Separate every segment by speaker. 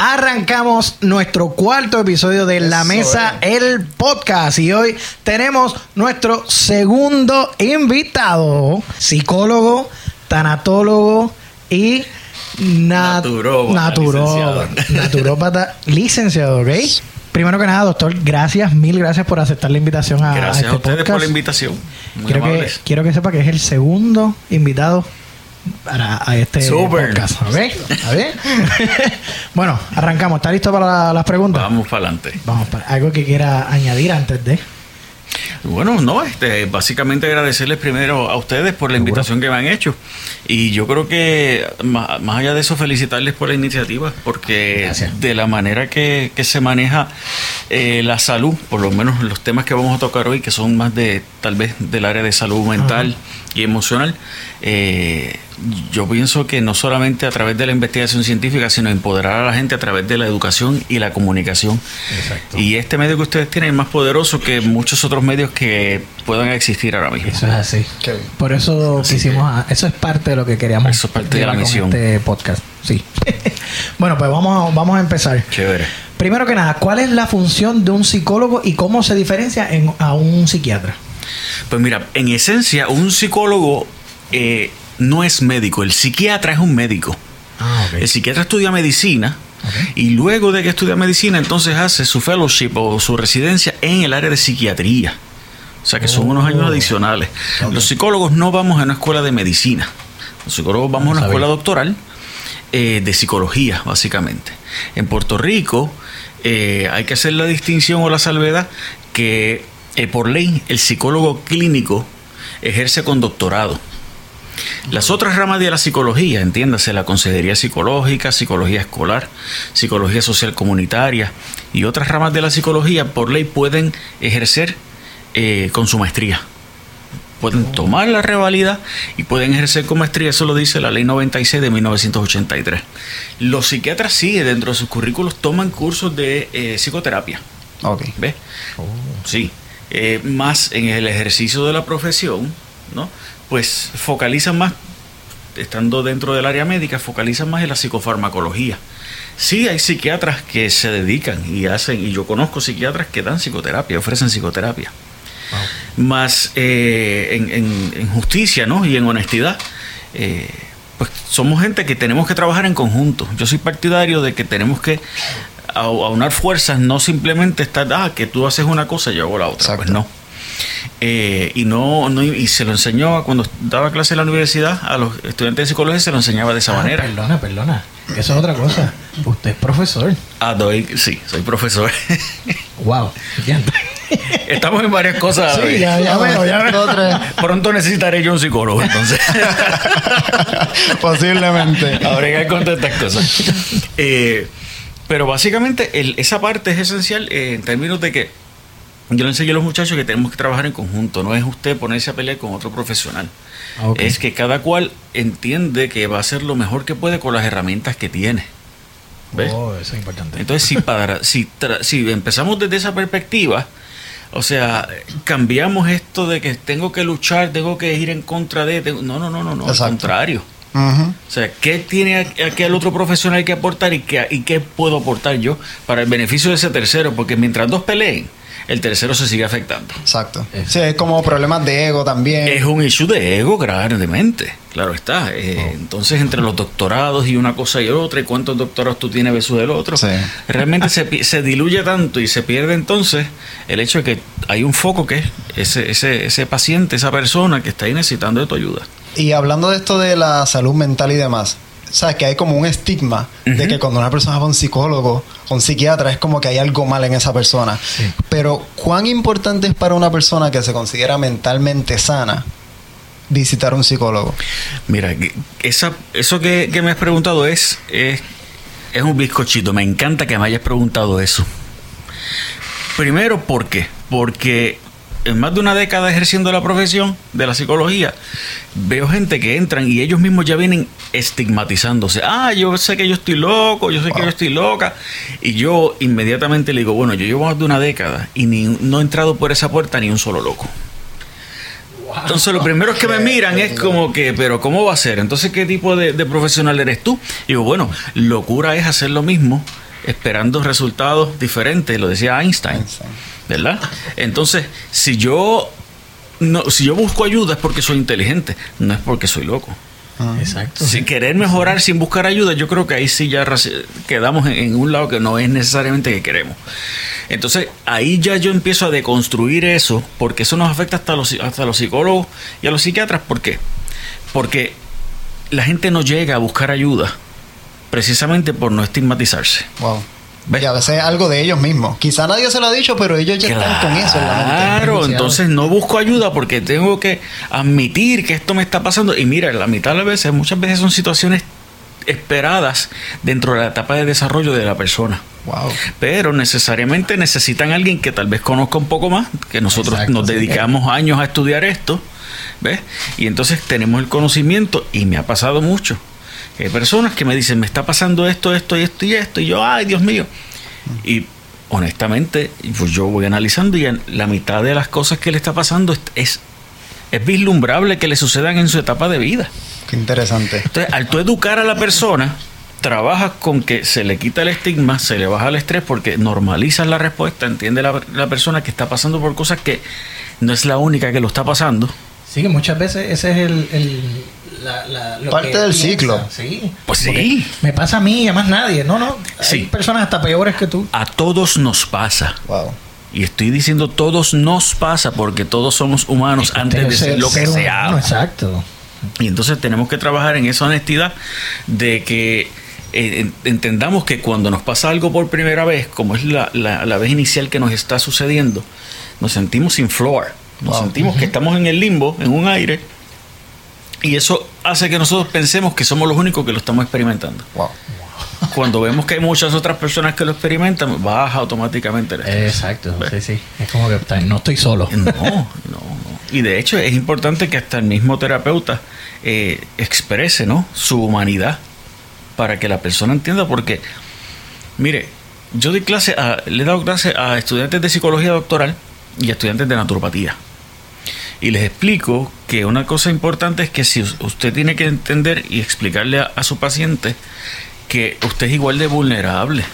Speaker 1: Arrancamos nuestro cuarto episodio de La Mesa, el podcast. Y hoy tenemos nuestro segundo invitado, psicólogo, tanatólogo y naturópata, naturópata, licenciado, ¿ok? Primero que nada, doctor, gracias, mil gracias por aceptar la invitación a,
Speaker 2: gracias
Speaker 1: este
Speaker 2: a ustedes
Speaker 1: podcast.
Speaker 2: por la invitación. Muy
Speaker 1: Quiero que, quiero que sepa que es el segundo invitado para a este
Speaker 2: Súper.
Speaker 1: podcast. ¿Ok? ¿Está bien? bueno, arrancamos. ¿Está listo para la- las preguntas?
Speaker 2: Vamos para adelante.
Speaker 1: Vamos para algo que quiera añadir antes de.
Speaker 2: Bueno, no, este, básicamente agradecerles primero a ustedes por la invitación que me han hecho. Y yo creo que más, más allá de eso, felicitarles por la iniciativa, porque
Speaker 1: Gracias.
Speaker 2: de la manera que, que se maneja eh, la salud, por lo menos los temas que vamos a tocar hoy, que son más de tal vez del área de salud mental y emocional, eh, yo pienso que no solamente a través de la investigación científica, sino empoderar a la gente a través de la educación y la comunicación.
Speaker 1: Exacto.
Speaker 2: Y este medio que ustedes tienen es más poderoso que muchos otros medios que puedan existir ahora mismo.
Speaker 1: Eso es así. Por eso quisimos. a- eso es parte de lo que queríamos.
Speaker 2: Eso es parte de la misión.
Speaker 1: Este podcast. Sí. bueno, pues vamos a, vamos a empezar.
Speaker 2: Chévere.
Speaker 1: Primero que nada, ¿cuál es la función de un psicólogo y cómo se diferencia en, a un psiquiatra?
Speaker 2: Pues mira, en esencia, un psicólogo eh, no es médico, el psiquiatra es un médico.
Speaker 1: Ah,
Speaker 2: El psiquiatra estudia medicina y luego de que estudia medicina, entonces hace su fellowship o su residencia en el área de psiquiatría. O sea que son
Speaker 1: Oh.
Speaker 2: unos años adicionales.
Speaker 1: Ok.
Speaker 2: Los psicólogos no vamos a una escuela de medicina. Los psicólogos vamos a una
Speaker 1: sabía.
Speaker 2: escuela doctoral eh, de psicología, básicamente. En Puerto Rico eh, hay que hacer la distinción o la salvedad que por ley el psicólogo clínico ejerce con doctorado. Las otras ramas de la psicología, entiéndase, la consejería psicológica, psicología escolar, psicología social comunitaria y otras ramas de la psicología, por ley pueden ejercer eh, con su maestría. Pueden tomar la revalida y pueden ejercer con maestría, eso lo dice la ley 96 de 1983. Los psiquiatras sí, dentro de sus currículos, toman cursos de eh, psicoterapia.
Speaker 3: Ok.
Speaker 2: ¿Ves? Sí. Eh, más en el ejercicio de la profesión, ¿no? Pues focalizan más, estando dentro del área médica, focalizan más en la psicofarmacología. Sí, hay psiquiatras que se dedican y hacen, y yo conozco psiquiatras que dan psicoterapia, ofrecen psicoterapia. Más eh, en, en- en justicia, ¿no? Y en honestidad. eh, pues somos gente que tenemos que trabajar en conjunto. Yo soy partidario de que tenemos que au- aunar fuerzas, no simplemente estar, ah, que tú haces una cosa y yo hago la otra.
Speaker 3: Exacto.
Speaker 2: Pues no. Eh, y no, no y se lo enseñó a- cuando daba clase en la universidad a los estudiantes de psicología se lo enseñaba de esa
Speaker 1: Ah,
Speaker 2: manera.
Speaker 1: Perdona, perdona. Eso es otra cosa. Usted es profesor.
Speaker 2: Ah, doy, sí, soy profesor.
Speaker 1: Wow.
Speaker 2: Estamos en varias cosas. a
Speaker 1: Sí, ya, ya ya.
Speaker 2: Pronto necesitaré yo un psicólogo, entonces.
Speaker 3: Posiblemente.
Speaker 2: a bregar con todas estas cosas. Eh, pero básicamente el- esa parte es esencial eh, en términos de que yo le enseñé a los muchachos que tenemos que trabajar en conjunto. No es usted ponerse a pelear con otro profesional.
Speaker 1: Ah.
Speaker 2: Es que cada cual entiende que va a hacer lo mejor que puede con las herramientas que tiene. ¿Ves?
Speaker 1: Oh, eso es importante.
Speaker 2: Entonces, si, para, si, tra- si empezamos desde esa perspectiva, o sea, cambiamos esto de que tengo que luchar, tengo que ir en contra de... tengo- no, no, no, no, no, al
Speaker 3: Exacto.
Speaker 2: O sea, ¿qué tiene aquel otro profesional que aportar y qué, y qué puedo aportar yo para el beneficio de ese tercero? Porque mientras dos peleen, el tercero se sigue afectando.
Speaker 3: Exacto. Sí, es como problemas de ego también.
Speaker 2: Es un issue de ego grandemente, claro está. Eh, Entonces, entre los doctorados y una cosa y otra, y cuántos doctorados tú tienes versus el otro,
Speaker 3: Sí.
Speaker 2: realmente se, se diluye tanto y se pierde entonces el hecho de que hay un foco que es ese, ese, ese paciente, esa persona que está ahí necesitando de tu ayuda.
Speaker 3: Y hablando de esto de la salud mental y demás, sabes que hay como un estigma de que cuando una persona va a un psicólogo o un psiquiatra es como que hay algo mal en esa persona.
Speaker 1: Sí.
Speaker 3: Pero ¿cuán importante es para una persona que se considera mentalmente sana visitar un psicólogo?
Speaker 2: Mira, esa, eso que, que me has preguntado es, es, es un bizcochito. Me encanta que me hayas preguntado eso. Primero, ¿por qué? Porque en más de una década ejerciendo la profesión de la psicología, veo gente que entran y ellos mismos ya vienen estigmatizándose. Ah, yo sé que yo estoy loco, yo sé que yo estoy loca. Y yo inmediatamente le digo, bueno, yo llevo más de una década y ni, no he entrado por esa puerta ni un solo loco. Entonces, lo primero que me miran es como que, pero ¿cómo va a ser? Entonces, ¿qué tipo de, de profesional eres tú? Y digo, bueno, locura es hacer lo mismo esperando resultados diferentes, lo decía Einstein,
Speaker 3: Einstein.
Speaker 2: ¿Verdad? Entonces, si yo no, si yo busco ayuda es porque soy inteligente, no es porque soy loco.
Speaker 3: Ah.
Speaker 1: Exacto.
Speaker 2: Si querer mejorar sin buscar ayuda, yo creo que ahí sí ya quedamos en, en un lado que no es necesariamente que queremos. Entonces, ahí ya yo empiezo a deconstruir eso, porque eso nos afecta hasta los, hasta a los psicólogos y a los psiquiatras. ¿Por qué? Porque la gente no llega a buscar ayuda precisamente por no estigmatizarse.
Speaker 3: Wow.
Speaker 2: ¿Ves?
Speaker 3: Y a veces es algo de ellos mismos. Quizá nadie se lo ha dicho, pero ellos ya están con eso en la mente.
Speaker 2: Claro, entonces no busco ayuda porque tengo que admitir que esto me está pasando. Y mira, la mitad de las veces, muchas veces son situaciones esperadas dentro de la etapa de desarrollo de la persona.
Speaker 3: Wow.
Speaker 2: Pero necesariamente necesitan alguien que tal vez conozca un poco más, que nosotros
Speaker 1: Exacto,
Speaker 2: nos
Speaker 1: sí.
Speaker 2: dedicamos años a estudiar esto, ¿ves? Y entonces tenemos el conocimiento y me ha pasado mucho. Hay personas que me dicen, me está pasando esto, esto y esto y esto, y yo, ay, Dios mío. Y honestamente, pues yo voy analizando y la mitad de las cosas que le está pasando es, es, es vislumbrable que le sucedan en su etapa de vida.
Speaker 3: Qué interesante.
Speaker 2: Entonces, al tú educar a la persona, trabajas con que se le quita el estigma, se le baja el estrés porque normalizas la respuesta, entiende la, la persona que está pasando por cosas que no es la única que lo está pasando.
Speaker 1: Sí, que muchas veces ese es el... el la, la- lo
Speaker 3: Parte
Speaker 1: que
Speaker 3: del
Speaker 1: piensa,
Speaker 3: ciclo.
Speaker 1: Sí.
Speaker 2: Pues
Speaker 1: Porque
Speaker 2: sí.
Speaker 1: Me pasa a mí y a más nadie. No, no. Hay
Speaker 2: Sí.
Speaker 1: personas hasta peores que tú.
Speaker 2: A todos nos pasa.
Speaker 3: Wow.
Speaker 2: Y estoy diciendo todos nos pasa porque todos somos humanos antes de ser lo que seamos.
Speaker 1: Exacto.
Speaker 2: Y entonces tenemos que trabajar en esa honestidad de que eh, en- entendamos que cuando nos pasa algo por primera vez, como es la, la- la vez inicial que nos está sucediendo, nos sentimos sin floor, nos
Speaker 3: Wow.
Speaker 2: sentimos que estamos en el limbo, en un aire, y eso hace que nosotros pensemos que somos los únicos que lo estamos experimentando.
Speaker 3: Wow.
Speaker 2: Cuando vemos que hay muchas otras personas que lo experimentan, baja automáticamente el estrés.
Speaker 1: Exacto. Sí, sí. Es como que no estoy solo.
Speaker 2: No, no, no. Y de hecho es importante que hasta el mismo terapeuta eh, exprese ¿no? su humanidad para que la persona entienda porque, mire, yo doy clase a- le he dado clase a estudiantes de psicología doctoral y a estudiantes de naturopatía. Y les explico que una cosa importante es que si us- usted tiene que entender y explicarle a, a su paciente que usted es igual de vulnerable.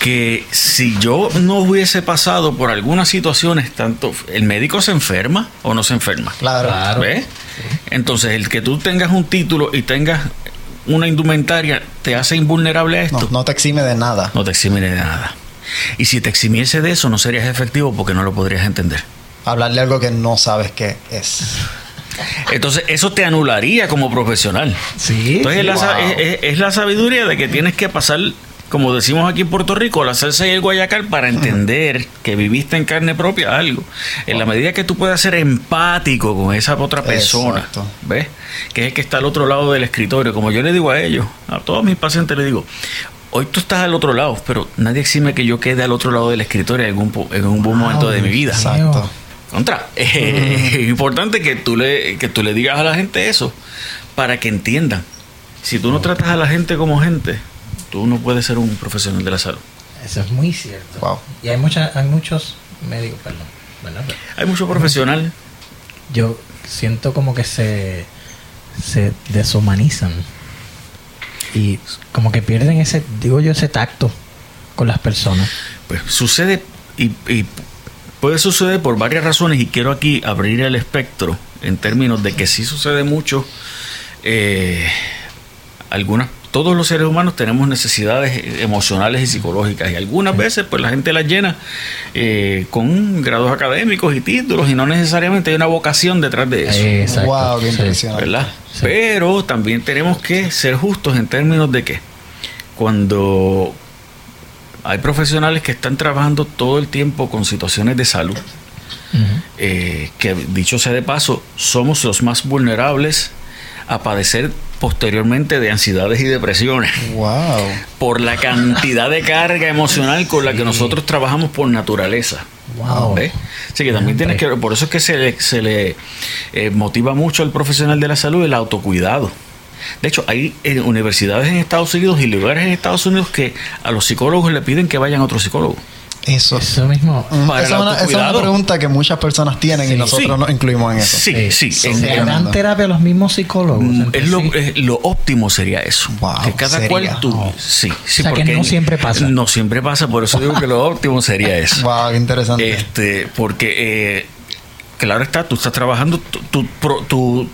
Speaker 2: Que si yo no hubiese pasado por algunas situaciones, tanto el médico se enferma o no se enferma.
Speaker 3: Claro.
Speaker 1: Claro.
Speaker 2: ¿Ves? Entonces, el que tú tengas un título y tengas una indumentaria te hace invulnerable a esto.
Speaker 3: No, no te exime de nada.
Speaker 2: No te exime de nada. Y si te eximiese de eso, no serías efectivo porque no lo podrías entender.
Speaker 3: Hablarle algo que no sabes qué es.
Speaker 2: Entonces, eso te anularía como profesional.
Speaker 1: Sí.
Speaker 2: Entonces, es, la, sa-
Speaker 3: Wow.
Speaker 2: es- es- es la sabiduría de que tienes que pasar, como decimos aquí en Puerto Rico, la salsa y el guayacal para entender que viviste en carne propia algo. En la medida que tú puedas ser empático con esa otra persona,
Speaker 3: Exacto.
Speaker 2: ¿ves? Que es el que está al otro lado del escritorio. Como yo le digo a ellos, a todos mis pacientes les digo, hoy tú estás al otro lado, pero nadie exime que yo quede al otro lado del escritorio en algún, po- en un buen momento de mi vida.
Speaker 3: Exacto.
Speaker 2: Contra, eh, es importante que tú, le, que tú le digas a la gente eso para que entiendan. Si tú no tratas a la gente como gente, tú no puedes ser un profesional de la salud.
Speaker 1: Eso es muy cierto.
Speaker 3: Wow.
Speaker 1: Y hay, mucha, hay muchos médicos, perdón. ¿verdad? Pero
Speaker 2: Hay mucho profesional.
Speaker 1: yo siento como que se, se deshumanizan. Y como que pierden ese, digo yo, ese tacto con las personas.
Speaker 2: Pues sucede y, y puede suceder por varias razones y quiero aquí abrir el espectro en términos de que sí sucede mucho. eh, algunas, todos los seres humanos tenemos necesidades emocionales y psicológicas y algunas veces pues la gente las llena eh, con grados académicos y títulos y no necesariamente hay una vocación detrás de eso.
Speaker 1: Exacto.
Speaker 3: Wow, qué impresionante.
Speaker 2: ¿verdad?
Speaker 1: Sí.
Speaker 2: Pero también tenemos que ser justos en términos de que cuando hay profesionales que están trabajando todo el tiempo con situaciones de salud, eh, que dicho sea de paso, somos los más vulnerables a padecer posteriormente de ansiedades y depresiones
Speaker 3: Wow.
Speaker 2: por la cantidad de carga emocional con la que
Speaker 1: Sí.
Speaker 2: nosotros trabajamos por naturaleza.
Speaker 1: Wow.
Speaker 2: ¿Ves? Así que también tienes que, por eso es que se le, se le eh, motiva mucho al profesional de la salud el autocuidado. De hecho, hay eh, universidades en Estados Unidos y lugares en Estados Unidos que a los psicólogos le piden que vayan a otro psicólogo.
Speaker 3: Eso.
Speaker 1: Eso mismo.
Speaker 2: Para
Speaker 3: esa, una, esa es una pregunta que muchas personas tienen
Speaker 1: Sí.
Speaker 3: y nosotros
Speaker 2: Sí.
Speaker 3: nos incluimos en eso.
Speaker 2: Sí,
Speaker 1: Eh,
Speaker 2: sí.
Speaker 3: son
Speaker 2: en-
Speaker 1: ¿Se dan terapia a los mismos psicólogos?
Speaker 2: Mm, Es lo,
Speaker 1: sí?
Speaker 2: eh, lo óptimo sería eso.
Speaker 3: Wow,
Speaker 2: que cada
Speaker 3: sería.
Speaker 2: cual tú.
Speaker 1: Oh.
Speaker 2: Sí, sí,
Speaker 1: O sea, que
Speaker 2: porque
Speaker 1: no siempre pasa.
Speaker 2: No siempre pasa, por eso digo que lo óptimo sería eso.
Speaker 3: Wow, qué interesante.
Speaker 2: Este, porque, eh, claro está, tú estás trabajando, tu, tu, pro- tu-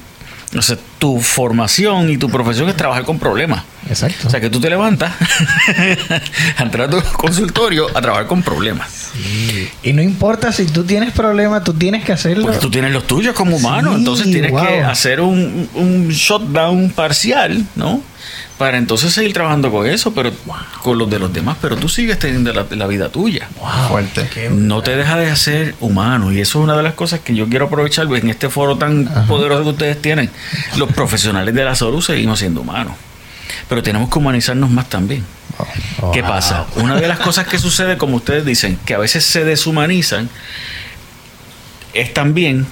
Speaker 2: no sé, tu formación y tu profesión es trabajar con problemas.
Speaker 1: Exacto.
Speaker 2: O sea, que tú te levantas a entrar a tu consultorio a trabajar con problemas.
Speaker 1: y no importa si tú tienes problemas, tú tienes que hacerlo.
Speaker 2: Porque tú tienes los tuyos como humano,
Speaker 1: Sí,
Speaker 2: entonces tienes
Speaker 1: wow.
Speaker 2: que hacer un, un shutdown parcial, ¿no? Para entonces seguir trabajando con eso, pero con los de los demás, pero tú sigues teniendo la, la vida tuya.
Speaker 1: Wow,
Speaker 3: Fuerte.
Speaker 2: No te deja de ser humano y eso es una de las cosas que yo quiero aprovechar en este foro tan poderoso que ustedes tienen. Los profesionales de la salud seguimos siendo humanos, pero tenemos que humanizarnos más también.
Speaker 3: Wow.
Speaker 2: ¿Qué
Speaker 1: Wow.
Speaker 2: pasa? Una de las cosas que sucede, como ustedes dicen, que a veces se deshumanizan, es también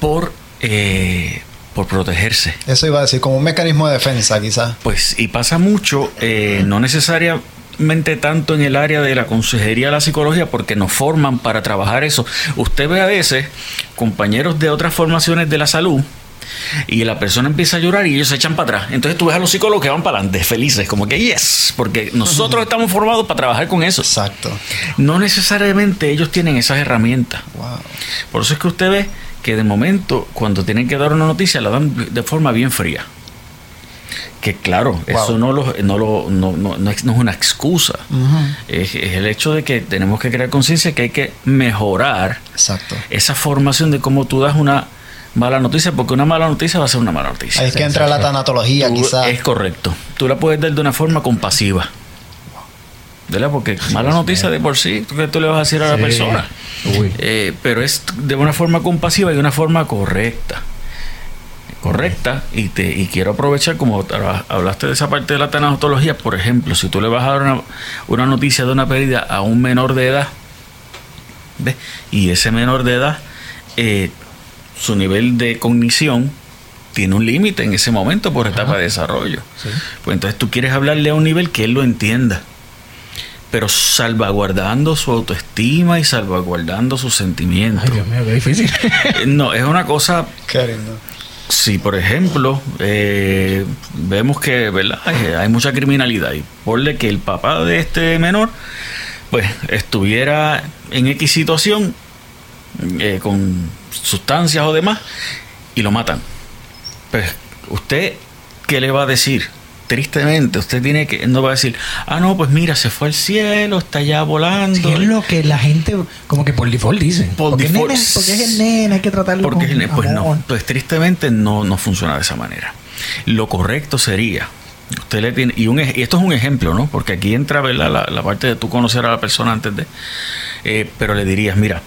Speaker 2: por, eh, por protegerse.
Speaker 3: Eso iba a decir, como un mecanismo de defensa, quizás.
Speaker 2: Pues, y pasa mucho, eh, no necesariamente tanto en el área de la consejería de la psicología, porque nos forman para trabajar eso. Usted ve a veces compañeros de otras formaciones de la salud. Y la persona empieza a llorar y ellos se echan para atrás. Entonces tú ves a los psicólogos que van para adelante, felices, como que yes, porque nosotros estamos formados para trabajar con eso.
Speaker 3: Exacto.
Speaker 2: No necesariamente ellos tienen esas herramientas.
Speaker 3: Wow.
Speaker 2: Por eso es que usted ve que de momento, cuando tienen que dar una noticia, la dan de forma bien fría. Que claro, eso no, lo, no, lo, no, no, no es, no es una excusa. Es, es el hecho de que tenemos que crear conciencia que hay que mejorar
Speaker 3: Exacto.
Speaker 2: esa formación de cómo tú das una mala noticia, porque una mala noticia va a ser una mala noticia.
Speaker 3: Ahí es que entra la tanatología, quizás.
Speaker 2: Es correcto. Tú la puedes dar de una forma compasiva. ¿Verdad? Porque mala noticia de por sí, ¿tú qué tú le vas a decir a la
Speaker 1: Sí.
Speaker 2: persona?
Speaker 1: Uy.
Speaker 2: Eh, pero es de una forma compasiva y de una forma correcta. Correcta. Y te y quiero aprovechar, como hablaste de esa parte de la tanatología, por ejemplo, si tú le vas a dar una, una noticia de una pérdida a un menor de edad, ¿ves? y ese menor de edad, eh, su nivel de cognición tiene un límite en ese momento por etapa de desarrollo.
Speaker 1: Sí.
Speaker 2: Pues entonces tú quieres hablarle a un nivel que él lo entienda, pero salvaguardando su autoestima y salvaguardando sus sentimientos.
Speaker 1: Ay, Dios mío, qué difícil.
Speaker 2: Eh, No, es una cosa,
Speaker 3: Qué lindo.
Speaker 2: si por ejemplo eh, vemos que ¿verdad? hay, hay mucha criminalidad y ponle que el papá de este menor pues estuviera en X situación eh, con sustancias o demás y lo matan. Pues usted, ¿qué le va a decir? Tristemente, usted tiene que, no va a decir, ah, no, pues mira, se fue al cielo, está ya volando.
Speaker 1: Sí, es lo que la gente, como que por default dicen.
Speaker 2: Por
Speaker 1: porque,
Speaker 2: default,
Speaker 1: nene, porque es el nene, hay que tratarlo
Speaker 2: Porque,
Speaker 1: con
Speaker 2: pues no, pues tristemente no, no funciona de esa manera. Lo correcto sería, usted le tiene, y, un, y esto es un ejemplo, ¿no? Porque aquí entra. La, la parte de tú conocer a la persona antes de, eh, pero le dirías, mira,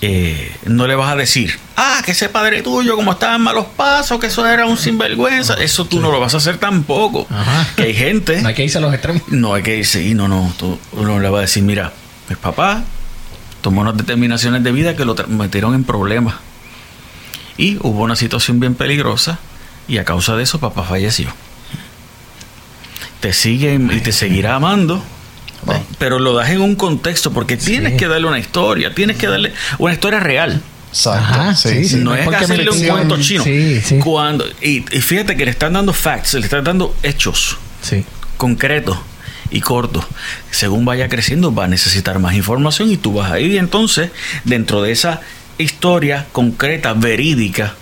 Speaker 2: eh, no le vas a decir, ah, que ese padre tuyo, como estaba en malos pasos, que eso era un sinvergüenza, eso tú no lo vas a hacer tampoco.
Speaker 1: Ajá.
Speaker 2: Que hay gente,
Speaker 1: No hay que irse a los extremos.
Speaker 2: no hay que irse, y no, no, tú, uno le va a decir, mira, el papá tomó unas determinaciones de vida que lo metieron en problemas. Y hubo una situación bien peligrosa y a causa de eso papá falleció. Te sigue y te seguirá amando. Pero lo das en un contexto porque tienes que darle una historia, tienes que darle una historia real.
Speaker 3: Exacto.
Speaker 1: Ajá,
Speaker 3: sí,
Speaker 1: sí,
Speaker 2: no es
Speaker 1: me
Speaker 2: hacerle un cuento chino.
Speaker 1: Sí, sí.
Speaker 2: Cuando, y, y fíjate que le están dando facts, le están dando hechos
Speaker 1: Sí.
Speaker 2: concretos y cortos. Según vaya creciendo, va a necesitar más información y tú vas a ir entonces dentro de esa historia concreta, verídica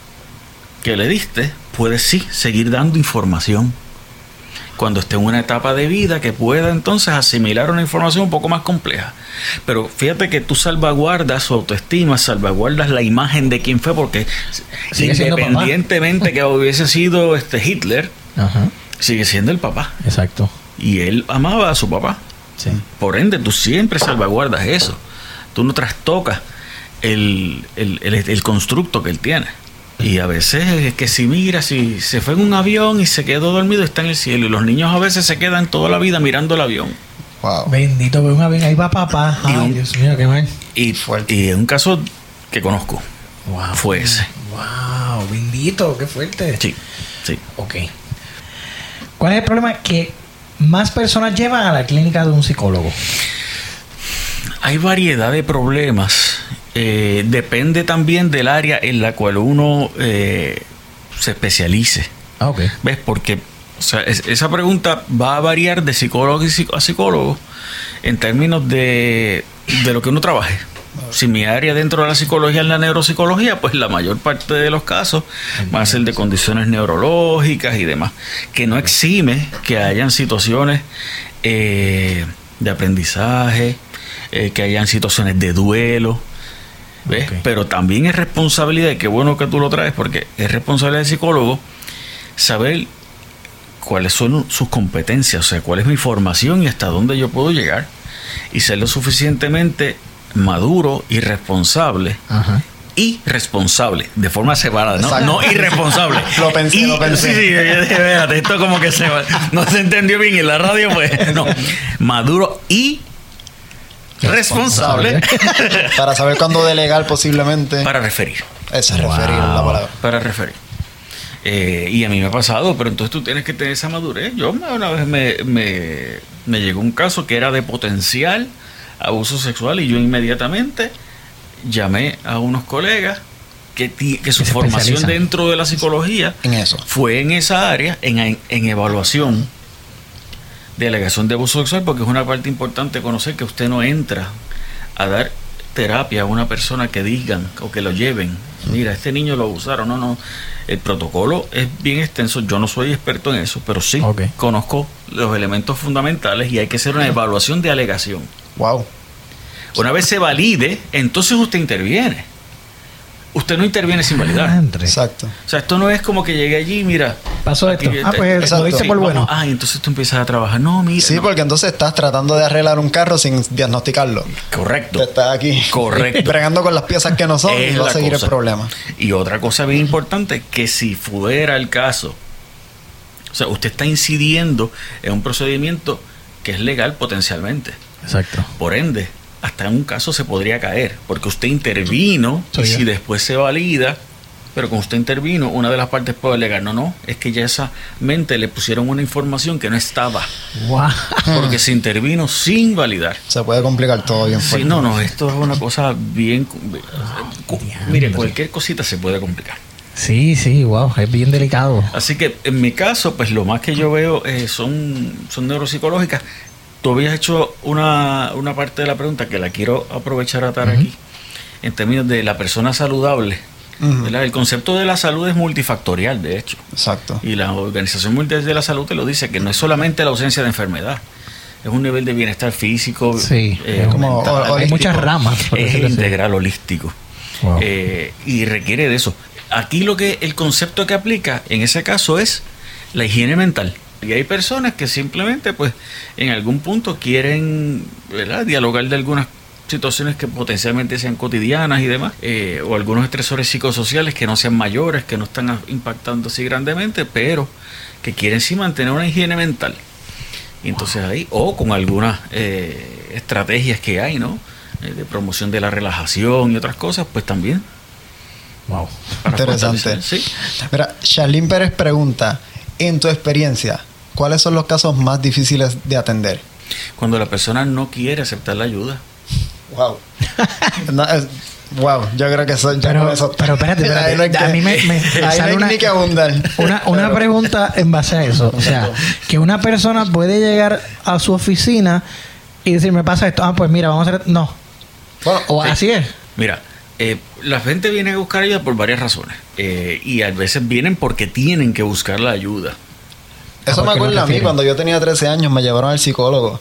Speaker 2: que le diste, puedes sí seguir dando información. Cuando esté en una etapa de vida que pueda entonces asimilar una información un poco más compleja. Pero fíjate que tú salvaguardas su autoestima, salvaguardas la imagen de quién fue, porque
Speaker 1: Sigue
Speaker 2: independientemente que hubiese sido este Hitler,
Speaker 1: Ajá.
Speaker 2: sigue siendo el papá.
Speaker 1: Exacto.
Speaker 2: Y él amaba a su papá.
Speaker 1: Sí.
Speaker 2: Por ende, tú siempre salvaguardas eso. Tú no trastocas el, el, el- el constructo que él tiene. Y a veces es que si mira, si se fue en un avión y se quedó dormido, está en el cielo. Y los niños a veces se quedan toda la vida mirando el avión.
Speaker 3: Wow.
Speaker 1: Bendito, ve una vez ahí va papá.
Speaker 2: Y
Speaker 1: Ay,
Speaker 2: un-
Speaker 1: Dios mío, qué mal.
Speaker 2: Y,
Speaker 3: Fuerte.
Speaker 2: y es un caso que conozco.
Speaker 1: Wow.
Speaker 2: Fue ese.
Speaker 1: Wow, bendito, qué fuerte.
Speaker 2: Sí, sí.
Speaker 1: Ok. ¿Cuál es el problema que más personas llevan a la clínica de un psicólogo?
Speaker 2: Hay variedad de problemas. Eh, depende también del área en la cual uno eh, se especialice.
Speaker 1: Ah.
Speaker 2: ¿Ves? Porque o sea, es- esa pregunta va a variar de psicólogo a psicólogo en términos de, de lo que uno trabaje. Si mi área dentro de la psicología es la neuropsicología, pues la mayor parte de los casos van a ser de condiciones neurológicas y demás. Que no exime que hayan situaciones eh, de aprendizaje, eh, que hayan situaciones de duelo. ¿Ves? Pero también es responsabilidad, y qué bueno que tú lo traes, porque es responsabilidad del psicólogo saber cuáles son sus competencias, o sea, cuál es mi formación y hasta dónde yo puedo llegar y ser lo suficientemente maduro y responsable
Speaker 1: Ajá.
Speaker 2: y responsable de forma separada, no, irresponsable.
Speaker 3: Lo pensé,
Speaker 2: Y-
Speaker 3: lo pensé.
Speaker 2: Sí, sí, yo dije, espérate, esto como que se va- no se entendió bien en la radio, pues no, maduro y responsable
Speaker 3: Para saber cuándo delegar posiblemente.
Speaker 2: para referir.
Speaker 3: Esa es
Speaker 1: Wow.
Speaker 3: referir la palabra.
Speaker 2: para referir. Eh, y a mí me ha pasado, pero entonces tú tienes que tener esa madurez. Yo una vez me, me, me llegó un caso que era de potencial abuso sexual y yo inmediatamente llamé a unos colegas que, ti- que su
Speaker 1: Que
Speaker 2: formación dentro de la psicología
Speaker 3: En eso.
Speaker 2: fue en esa área, en, en, en evaluación de alegación de abuso sexual, porque es una parte importante conocer que usted no entra a dar terapia a una persona que digan o que lo lleven. Mira, este niño lo abusaron. No, no. El protocolo es bien extenso. Yo no soy experto en eso, pero sí conozco los elementos fundamentales y hay que hacer una evaluación de alegación.
Speaker 3: Wow.
Speaker 2: Una vez se valide, entonces usted interviene. Usted no interviene sin validar.
Speaker 3: Exacto.
Speaker 2: O sea, esto no es como que llegue allí, mira.
Speaker 1: Pasó
Speaker 2: aquí
Speaker 1: esto. Ah,
Speaker 2: te-
Speaker 1: pues
Speaker 3: Exacto.
Speaker 1: lo dice
Speaker 2: Sí,
Speaker 1: por
Speaker 2: vamos,
Speaker 1: bueno.
Speaker 2: Ah, y entonces tú empiezas a trabajar. No, mira.
Speaker 3: Sí,
Speaker 2: no.
Speaker 3: porque entonces estás tratando de arreglar un carro sin diagnosticarlo.
Speaker 2: Correcto.
Speaker 3: Te estás aquí.
Speaker 2: Correcto.
Speaker 3: Bregando con las piezas que no son
Speaker 2: Es
Speaker 3: y va a seguir
Speaker 2: cosa.
Speaker 3: el problema.
Speaker 2: Y otra cosa bien importante, que si fuera el caso, o sea, usted está incidiendo en un procedimiento que es legal potencialmente.
Speaker 1: Exacto.
Speaker 2: Por ende, hasta en un caso se podría caer, porque usted intervino y si después se valida, pero como usted intervino, una de las partes puede alegar, no, no, es que ya esa mente le pusieron una información que no estaba,
Speaker 1: Wow.
Speaker 2: porque se intervino sin validar.
Speaker 3: Se puede complicar todo bien
Speaker 2: Sí, no, no, esto es una cosa bien...
Speaker 1: diablo.
Speaker 2: Mire, cualquier cosita se puede complicar.
Speaker 1: Sí, sí, wow. Es bien delicado.
Speaker 2: Así que en mi caso, pues lo más que yo veo eh, son, son neuropsicológicas. Tú habías hecho una, una parte de la pregunta que la quiero aprovechar a atar aquí, en términos de la persona saludable. El concepto de la salud es multifactorial, de hecho.
Speaker 3: Exacto.
Speaker 2: Y la Organización Mundial de la Salud te lo dice, que no es solamente la ausencia de enfermedad, es un nivel de bienestar físico,
Speaker 1: Sí,
Speaker 2: eh,
Speaker 3: como-
Speaker 2: mental,
Speaker 3: hay
Speaker 1: muchas ramas,
Speaker 2: es integral holístico.
Speaker 1: Wow.
Speaker 2: Eh, y requiere de eso. Aquí lo que el concepto que aplica en ese caso es la higiene mental. Y hay personas que simplemente, pues, en algún punto quieren ¿verdad? dialogar de algunas situaciones que potencialmente sean cotidianas y demás, eh, o algunos estresores psicosociales que no sean mayores, que no están impactando así grandemente, pero que quieren sí mantener una higiene mental. Y entonces ahí, o con algunas eh, estrategias que hay, ¿no? Eh, de promoción de la relajación y otras cosas, pues también.
Speaker 1: Wow.
Speaker 3: Interesante.
Speaker 2: Sí.
Speaker 3: Mira, Charlene Pérez pregunta, en tu experiencia, ¿cuáles son los casos más difíciles de atender?
Speaker 2: Cuando la persona no quiere aceptar la ayuda.
Speaker 3: Wow. wow, yo creo que eso, ya
Speaker 1: Pero-
Speaker 3: eso-
Speaker 1: pero espérate, espérate. A mí me- me sale una-
Speaker 3: ni que abundar.
Speaker 1: Una, una pregunta en base a eso. O sea, que una persona puede llegar a su oficina y decir, me pasa esto. Ah, pues mira, vamos a hacer... No.
Speaker 3: Bueno,
Speaker 1: O
Speaker 2: Sí.
Speaker 1: así es.
Speaker 2: Mira, eh, la gente viene a buscar ayuda por varias razones. Eh, y a veces vienen porque tienen que buscar la ayuda.
Speaker 3: Eso
Speaker 1: ¿A
Speaker 3: me acuerda a mí, cuando yo tenía 13 años me llevaron al psicólogo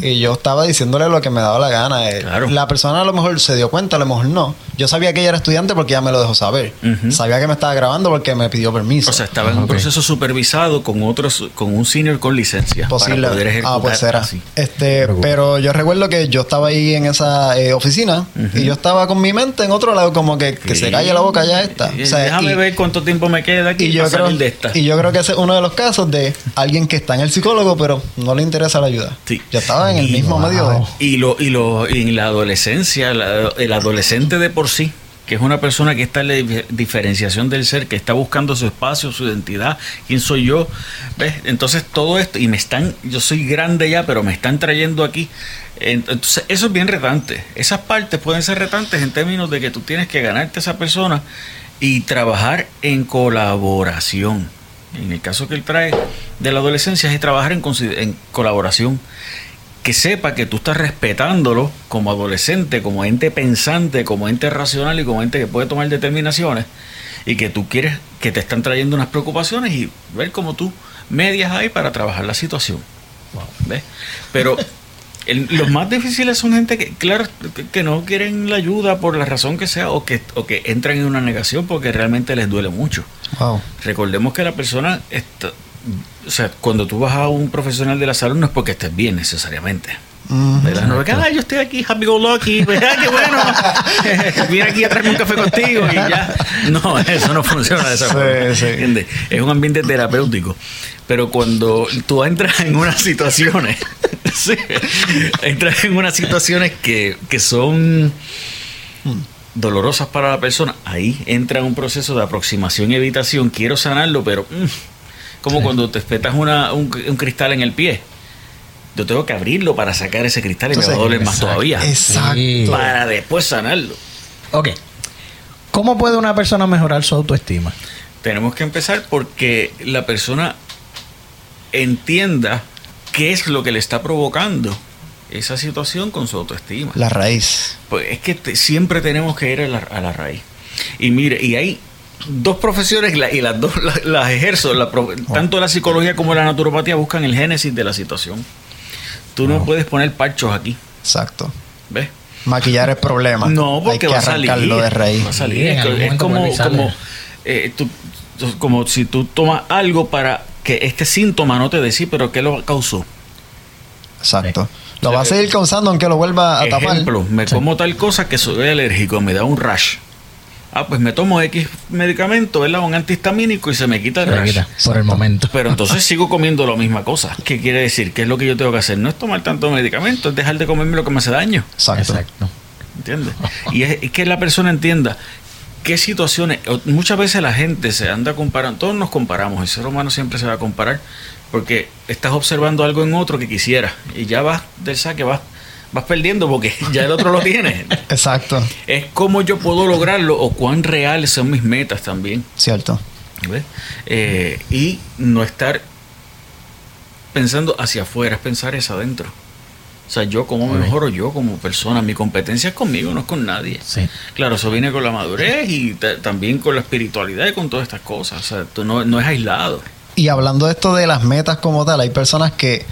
Speaker 3: y yo estaba diciéndole lo que me daba la gana. Eh,
Speaker 2: Claro.
Speaker 3: La persona a lo mejor se dio cuenta, a lo mejor no. Yo sabía que ella era estudiante porque ella me lo dejó saber. Sabía que me estaba grabando porque me pidió permiso.
Speaker 2: O sea, estaba en un
Speaker 1: Ok.
Speaker 2: proceso supervisado con otros, con un senior con licencia.
Speaker 3: Posible.
Speaker 2: Para poder ejecutar
Speaker 3: ah, pues será.
Speaker 2: así.
Speaker 3: Este, pero yo recuerdo que yo estaba ahí en esa eh, oficina y yo estaba con mi mente en otro lado, como que, que se calle la boca ya esta. O sea,
Speaker 2: Déjame
Speaker 3: y-
Speaker 2: ver cuánto tiempo me queda aquí
Speaker 3: y yo, creo,
Speaker 2: de esta.
Speaker 3: y yo creo que ese es uno de los casos de alguien que está en el psicólogo, pero no le interesa la ayuda.
Speaker 2: Sí.
Speaker 3: Yo estaba en el
Speaker 2: Y-
Speaker 3: mismo
Speaker 1: wow.
Speaker 3: medio de.
Speaker 2: Y lo, y lo, y en la adolescencia, la- el adolescente de por sí que es una persona que está en la dif- diferenciación del ser, que está buscando su espacio, su identidad, quién soy yo, ¿ves? Entonces todo esto, y me están, yo soy grande ya, pero me están trayendo aquí. Ent- Entonces eso es bien retante. Esas partes pueden ser retantes en términos de que tú tienes que ganarte a esa persona y trabajar en colaboración. En el caso que él trae de la adolescencia es trabajar en, en colaboración que sepa que tú estás respetándolo como adolescente, como ente pensante, como ente racional y como ente que puede tomar determinaciones y que tú quieres que te están trayendo unas preocupaciones y ver cómo tú medias ahí para trabajar la situación. ¿Ves? Pero el- los más difíciles son gente que, claro, que, que no quieren la ayuda por la razón que sea o que, o que entran en una negación porque realmente les duele mucho.
Speaker 3: Wow.
Speaker 2: Recordemos que la persona está, o sea, cuando tú vas a un profesional de la salud no es porque estés bien necesariamente. ¿verdad? No es que, "Ah, yo estoy aquí, happy go lucky, ¿verdad? Qué bueno. Vine aquí a traerme un café contigo y ya. No, eso no funciona de esa
Speaker 3: Sí,
Speaker 2: forma.
Speaker 3: sí.
Speaker 2: ¿entiendes? Es un ambiente terapéutico. Pero cuando tú entras en unas situaciones, sí, entras en unas situaciones que, que son dolorosas para la persona, ahí entra un proceso de aproximación y evitación. Quiero sanarlo, pero mm, como cuando te espetas una, un, un cristal en el pie. Yo tengo que abrirlo para sacar ese cristal y me va a doler más todavía.
Speaker 3: Exacto.
Speaker 2: Para después sanarlo.
Speaker 1: Ok. ¿Cómo puede una persona mejorar su autoestima?
Speaker 2: Tenemos que empezar porque la persona entienda qué es lo que le está provocando esa situación con su autoestima.
Speaker 3: La raíz.
Speaker 2: Pues es que te- siempre tenemos que ir a la, a la raíz. Y mire, y hay dos profesiones la- y las dos la- las, ejerzo. la tanto la psicología como la naturopatía buscan el génesis de la situación. Tú no puedes poner parchos aquí,
Speaker 3: Exacto.
Speaker 2: ¿ves?
Speaker 3: Maquillar el problema.
Speaker 2: No, porque
Speaker 3: Hay que
Speaker 2: va a salir.
Speaker 3: arrancarlo de raíz.
Speaker 2: Va a salir. Es, como, como, eh, tú- como si tú tomas algo para que este síntoma no te dé sí, pero ¿qué lo causó?
Speaker 3: Exacto. Lo va a seguir causando aunque lo vuelva a tapar.
Speaker 2: Ejemplo, me
Speaker 1: Sí.
Speaker 2: como tal cosa que soy alérgico, me da un rash. Ah, pues me tomo X medicamento, ¿verdad? Un antihistamínico y se me quita el
Speaker 1: Se
Speaker 2: rash.
Speaker 1: quita, por el momento.
Speaker 2: Pero entonces sigo comiendo la misma cosa. ¿Qué quiere decir? ¿Qué es lo que yo tengo que hacer? No es tomar tanto medicamento, es dejar de comerme lo que me hace daño.
Speaker 3: Exacto.
Speaker 1: Exacto.
Speaker 2: ¿Entiendes? Y es, es que la persona entienda qué situaciones. Muchas veces la gente se anda comparando, todos nos comparamos, el ser humano siempre se va a comparar porque estás observando algo en otro que quisieras y ya vas del saque, vas, vas perdiendo porque ya el otro lo tiene.
Speaker 3: Exacto.
Speaker 2: Es cómo yo puedo lograrlo o cuán reales son mis metas también.
Speaker 3: Cierto.
Speaker 2: ¿ves? Eh, y no estar pensando hacia afuera, es pensar es adentro. O sea, yo como me mejoro yo como persona, mi competencia es conmigo, no es con nadie.
Speaker 1: Sí.
Speaker 2: Claro, eso viene con la madurez y ta- también con la espiritualidad y con todas estas cosas. O sea, tú no, no es aislado.
Speaker 3: Y hablando de esto de las metas como tal, hay personas que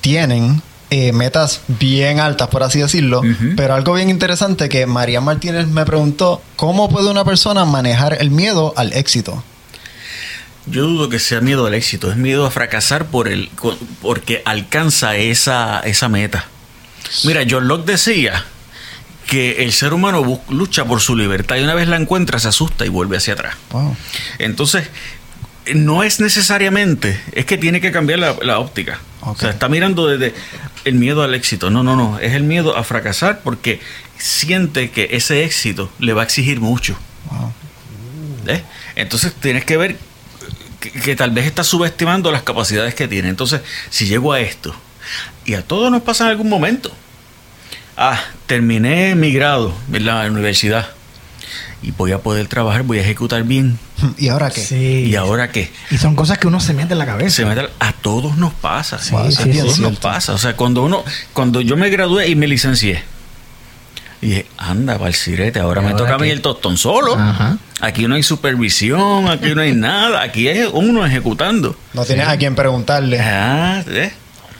Speaker 3: tienen eh, metas bien altas, por así decirlo, pero algo bien interesante que María Martínez me preguntó, ¿cómo puede una persona manejar el miedo al éxito?
Speaker 2: Yo dudo que sea miedo al éxito, es miedo a fracasar por el, porque alcanza esa, esa meta. Mira, John Locke decía que el ser humano lucha por su libertad y una vez la encuentra se asusta y vuelve hacia atrás.
Speaker 3: Wow.
Speaker 2: Entonces, no es necesariamente, es que tiene que cambiar la, la óptica. O sea, está mirando desde el miedo al éxito. No, no, no, es el miedo a fracasar porque siente que ese éxito le va a exigir mucho.
Speaker 3: Wow.
Speaker 2: ¿eh? Entonces tienes que ver que, que tal vez estás subestimando las capacidades que tiene. Entonces, si llego a esto, y a todos nos pasa en algún momento. Ah, terminé mi grado en la universidad y voy a poder trabajar, voy a ejecutar bien.
Speaker 3: ¿Y ahora qué?
Speaker 1: Sí.
Speaker 2: ¿Y ahora qué?
Speaker 1: Y son cosas que uno se mete en la cabeza.
Speaker 2: Se mete- a todos nos pasa.
Speaker 1: Sí,
Speaker 2: a
Speaker 1: sí,
Speaker 2: todos nos pasa. O sea, cuando uno, cuando yo me gradué y me licencié, y dije, anda, Valcirete, ahora
Speaker 1: ¿Y
Speaker 2: me
Speaker 1: ahora
Speaker 2: toca a mí el tostón solo.
Speaker 1: Ajá.
Speaker 2: Aquí no hay supervisión, aquí no hay nada, aquí es uno ejecutando.
Speaker 3: No tienes a quien preguntarle.
Speaker 2: Ah, ¿eh?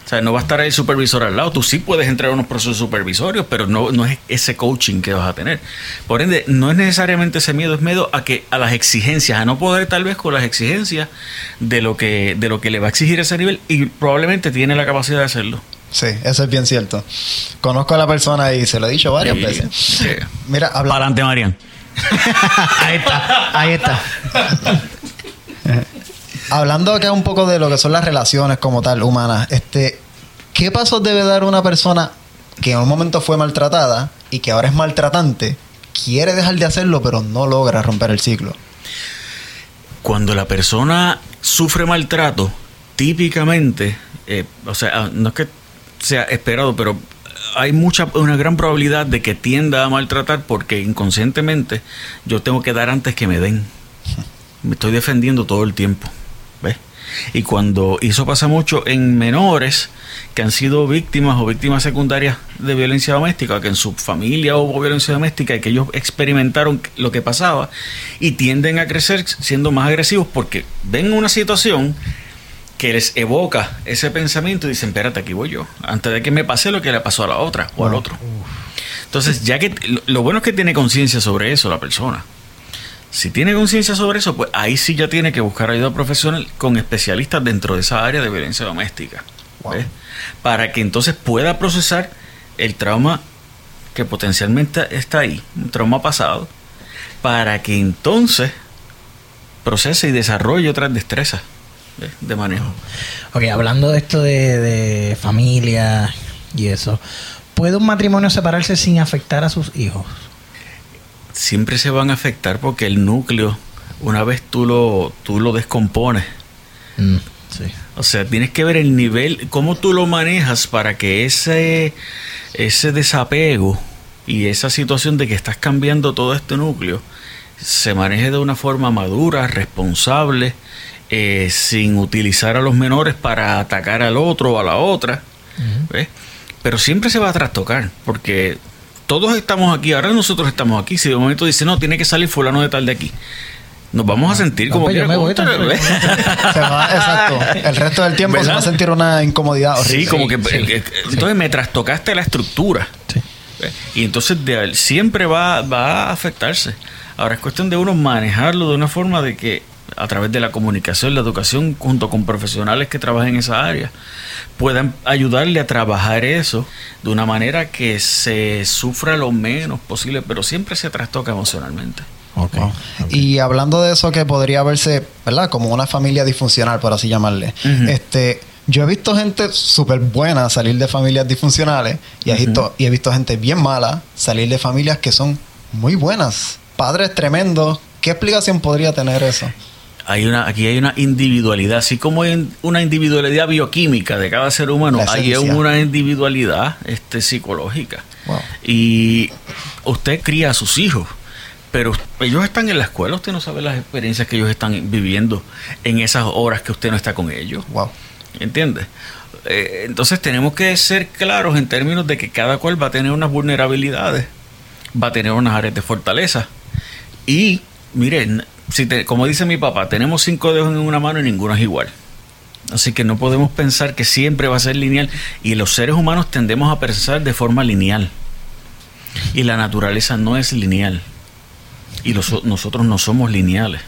Speaker 2: O sea, no va a estar el supervisor al lado. Tú sí puedes entrar a unos procesos supervisorios, pero no, no es ese coaching que vas a tener. Por ende, no es necesariamente ese miedo, es miedo a que a las exigencias, a no poder tal vez con las exigencias de lo que, de lo que le va a exigir ese nivel y probablemente tiene la capacidad de hacerlo.
Speaker 3: Sí, eso es bien cierto. Conozco a la persona y se lo he dicho varias
Speaker 2: Sí,
Speaker 3: veces.
Speaker 2: sí.
Speaker 3: Mira, habla-
Speaker 2: adelante, Marian.
Speaker 1: ahí está, ahí está.
Speaker 3: hablando acá un poco de lo que son las relaciones como tal, humanas, este, ¿qué pasos debe dar una persona que en un momento fue maltratada y que ahora es maltratante quiere dejar de hacerlo, pero no logra romper el ciclo.
Speaker 2: Cuando la persona sufre maltrato, típicamente, eh, o sea, ah, no es que sea esperado, pero hay mucha, una gran probabilidad de que tienda a maltratar porque inconscientemente yo tengo que dar antes que me den. Me estoy defendiendo todo el tiempo. Y cuando eso pasa mucho en menores que han sido víctimas o víctimas secundarias de violencia doméstica, que en su familia hubo violencia doméstica y que ellos experimentaron lo que pasaba y tienden a crecer siendo más agresivos porque ven una situación que les evoca ese pensamiento y dicen, espérate, aquí voy yo, antes de que me pase lo que le pasó a la otra o al otro. Entonces, ya que lo bueno es que tiene conciencia sobre eso la persona. Si tiene conciencia sobre eso, pues ahí sí ya tiene que buscar ayuda profesional con especialistas dentro de esa área de violencia doméstica. ¿ves? Para que entonces pueda procesar el trauma que potencialmente está ahí, un trauma pasado, para que entonces procese y desarrolle otras destrezas ¿ves? de manejo.
Speaker 1: Ok, hablando de esto de, de familia y eso, ¿puede un matrimonio separarse sin afectar a sus hijos?
Speaker 2: Siempre se van a afectar porque el núcleo, una vez tú lo, tú lo descompones,
Speaker 1: Mm, sí.
Speaker 2: O sea, tienes que ver el nivel, cómo tú lo manejas para que ese, ese desapego y esa situación de que estás cambiando todo este núcleo se maneje de una forma madura, responsable, eh, sin utilizar a los menores para atacar al otro o a la otra. ¿ves? Pero siempre se va a trastocar, porque todos estamos aquí, ahora nosotros estamos aquí. Si de momento dice, no, tiene que salir fulano de tal de aquí. Nos vamos a sentir
Speaker 1: No,
Speaker 2: como
Speaker 1: pues yo
Speaker 2: que
Speaker 3: exacto. El resto del tiempo se va a
Speaker 2: ¿Verdad?
Speaker 3: sentir una incomodidad horrible.
Speaker 2: Sí, como que
Speaker 1: sí,
Speaker 2: eh, eh, entonces me trastocaste la estructura.
Speaker 1: Sí.
Speaker 2: ¿Ves? Y entonces de- siempre va, va a afectarse. Ahora es cuestión de uno manejarlo de una forma de que a través de la comunicación, la educación, junto con profesionales que trabajen en esa área, puedan ayudarle a trabajar eso de una manera que se sufra lo menos posible, pero siempre se trastoca emocionalmente.
Speaker 1: Ok.
Speaker 3: Wow.
Speaker 1: ok.
Speaker 3: Y hablando de eso que podría verse, ¿verdad? Como una familia disfuncional, por así llamarle. Este, yo he visto gente súper buena salir de familias disfuncionales y he, visto, y he visto gente bien mala salir de familias que son muy buenas. Padres tremendos. ¿Qué explicación podría tener eso?
Speaker 2: Hay una, aquí hay una individualidad, así como hay una individualidad bioquímica de cada ser humano, hay una individualidad este, psicológica.
Speaker 3: Wow.
Speaker 2: Y usted cría a sus hijos, pero ellos están en la escuela, usted no sabe las experiencias que ellos están viviendo en esas horas que usted no está con ellos.
Speaker 3: Wow.
Speaker 2: ¿Entiendes? Eh, entonces tenemos que ser claros en términos de que cada cual va a tener unas vulnerabilidades, va a tener unas áreas de fortaleza. Y, miren, si te- como dice mi papá, tenemos cinco dedos en una mano y ninguno es igual. Así que no podemos pensar que siempre va a ser lineal. Y los seres humanos tendemos a pensar de forma lineal. Y la naturaleza no es lineal. Y los- nosotros no somos lineales.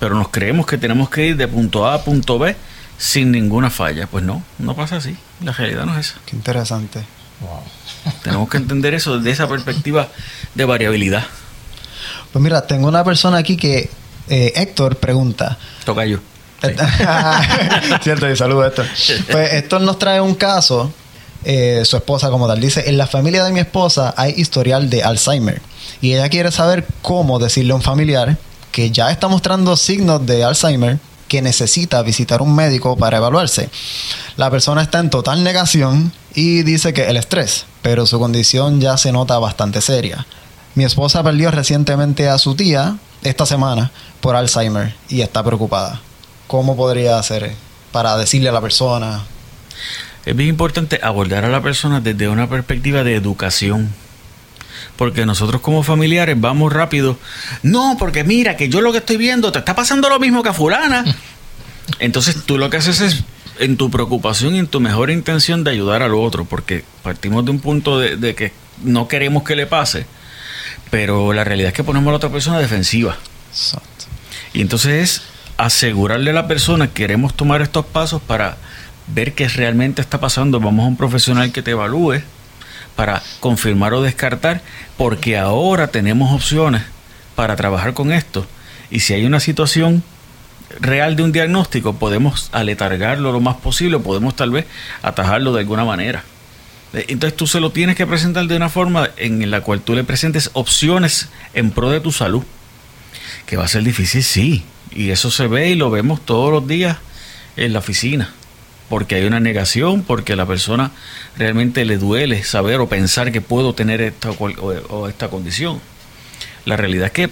Speaker 2: Pero nos creemos que tenemos que ir de punto A a punto B sin ninguna falla. Pues no, no pasa así. La realidad no es esa.
Speaker 3: Qué interesante.
Speaker 1: Wow.
Speaker 2: Tenemos que entender eso desde esa perspectiva de variabilidad.
Speaker 3: Pues mira, tengo una persona aquí que eh, Héctor pregunta.
Speaker 2: Toca yo.
Speaker 3: Cierto, y saludo a Héctor. Pues Héctor nos trae un caso, eh, su esposa como tal, dice, en la familia de mi esposa hay historial de Alzheimer y ella quiere saber cómo decirle a un familiar que ya está mostrando signos de Alzheimer que necesita visitar un médico para evaluarse. La persona está en total negación y dice que el estrés, pero su condición ya se nota bastante seria. Mi esposa perdió recientemente a su tía esta semana por Alzheimer y está preocupada. ¿Cómo podría hacer para decirle a la persona?
Speaker 2: Es bien importante abordar a la persona desde una perspectiva de educación. Porque nosotros como familiares vamos rápido. No, porque mira, que yo lo que estoy viendo te está pasando lo mismo que a fulana. Entonces tú lo que haces es en tu preocupación y en tu mejor intención de ayudar al otro. Porque partimos de un punto de, de que no queremos que le pase. Pero la realidad es que ponemos a la otra persona defensiva.
Speaker 3: Exacto.
Speaker 2: Y entonces es asegurarle a la persona que queremos tomar estos pasos para ver qué realmente está pasando. Vamos a un profesional que te evalúe para confirmar o descartar, porque ahora tenemos opciones para trabajar con esto. Y si hay una situación real de un diagnóstico, podemos aletargarlo lo más posible, podemos tal vez atajarlo de alguna manera. Eh, Entonces tú se lo tienes que presentar de una forma en la cual tú le presentes opciones en pro de tu salud. Que va a ser difícil, sí. Y eso se ve y lo vemos todos los días en la oficina. Porque hay una negación, porque a la persona realmente le duele saber o pensar que puedo tener esta o, esta condición. La realidad es que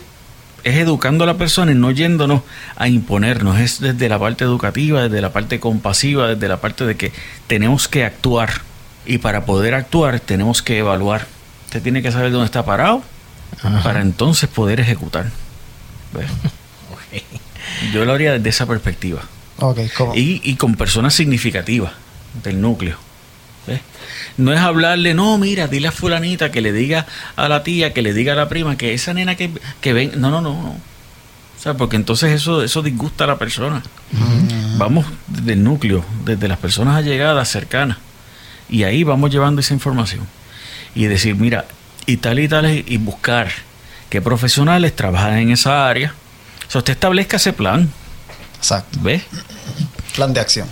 Speaker 2: es educando a la persona y no yéndonos a imponernos. Es desde la parte educativa, desde la parte compasiva, desde la parte de que tenemos que actuar. Y para poder actuar tenemos que evaluar. Usted tiene que saber dónde está parado
Speaker 1: Ajá.
Speaker 2: para entonces poder ejecutar. Yo lo haría desde esa perspectiva. Y, y con personas significativas del núcleo. ¿ves? No es hablarle, no, mira, dile a fulanita que le diga a la tía, que le diga a la prima, que esa nena que, que ven. No, no, no, no. O sea, porque entonces eso, eso disgusta a la persona. Vamos desde el núcleo, desde las personas allegadas, cercanas. Y ahí vamos llevando esa información. Y decir, mira, y tal y tal, y buscar qué profesionales trabajan en esa área. O sea, usted establezca ese plan,
Speaker 3: Exacto.
Speaker 2: ¿ves?
Speaker 3: Plan de acción.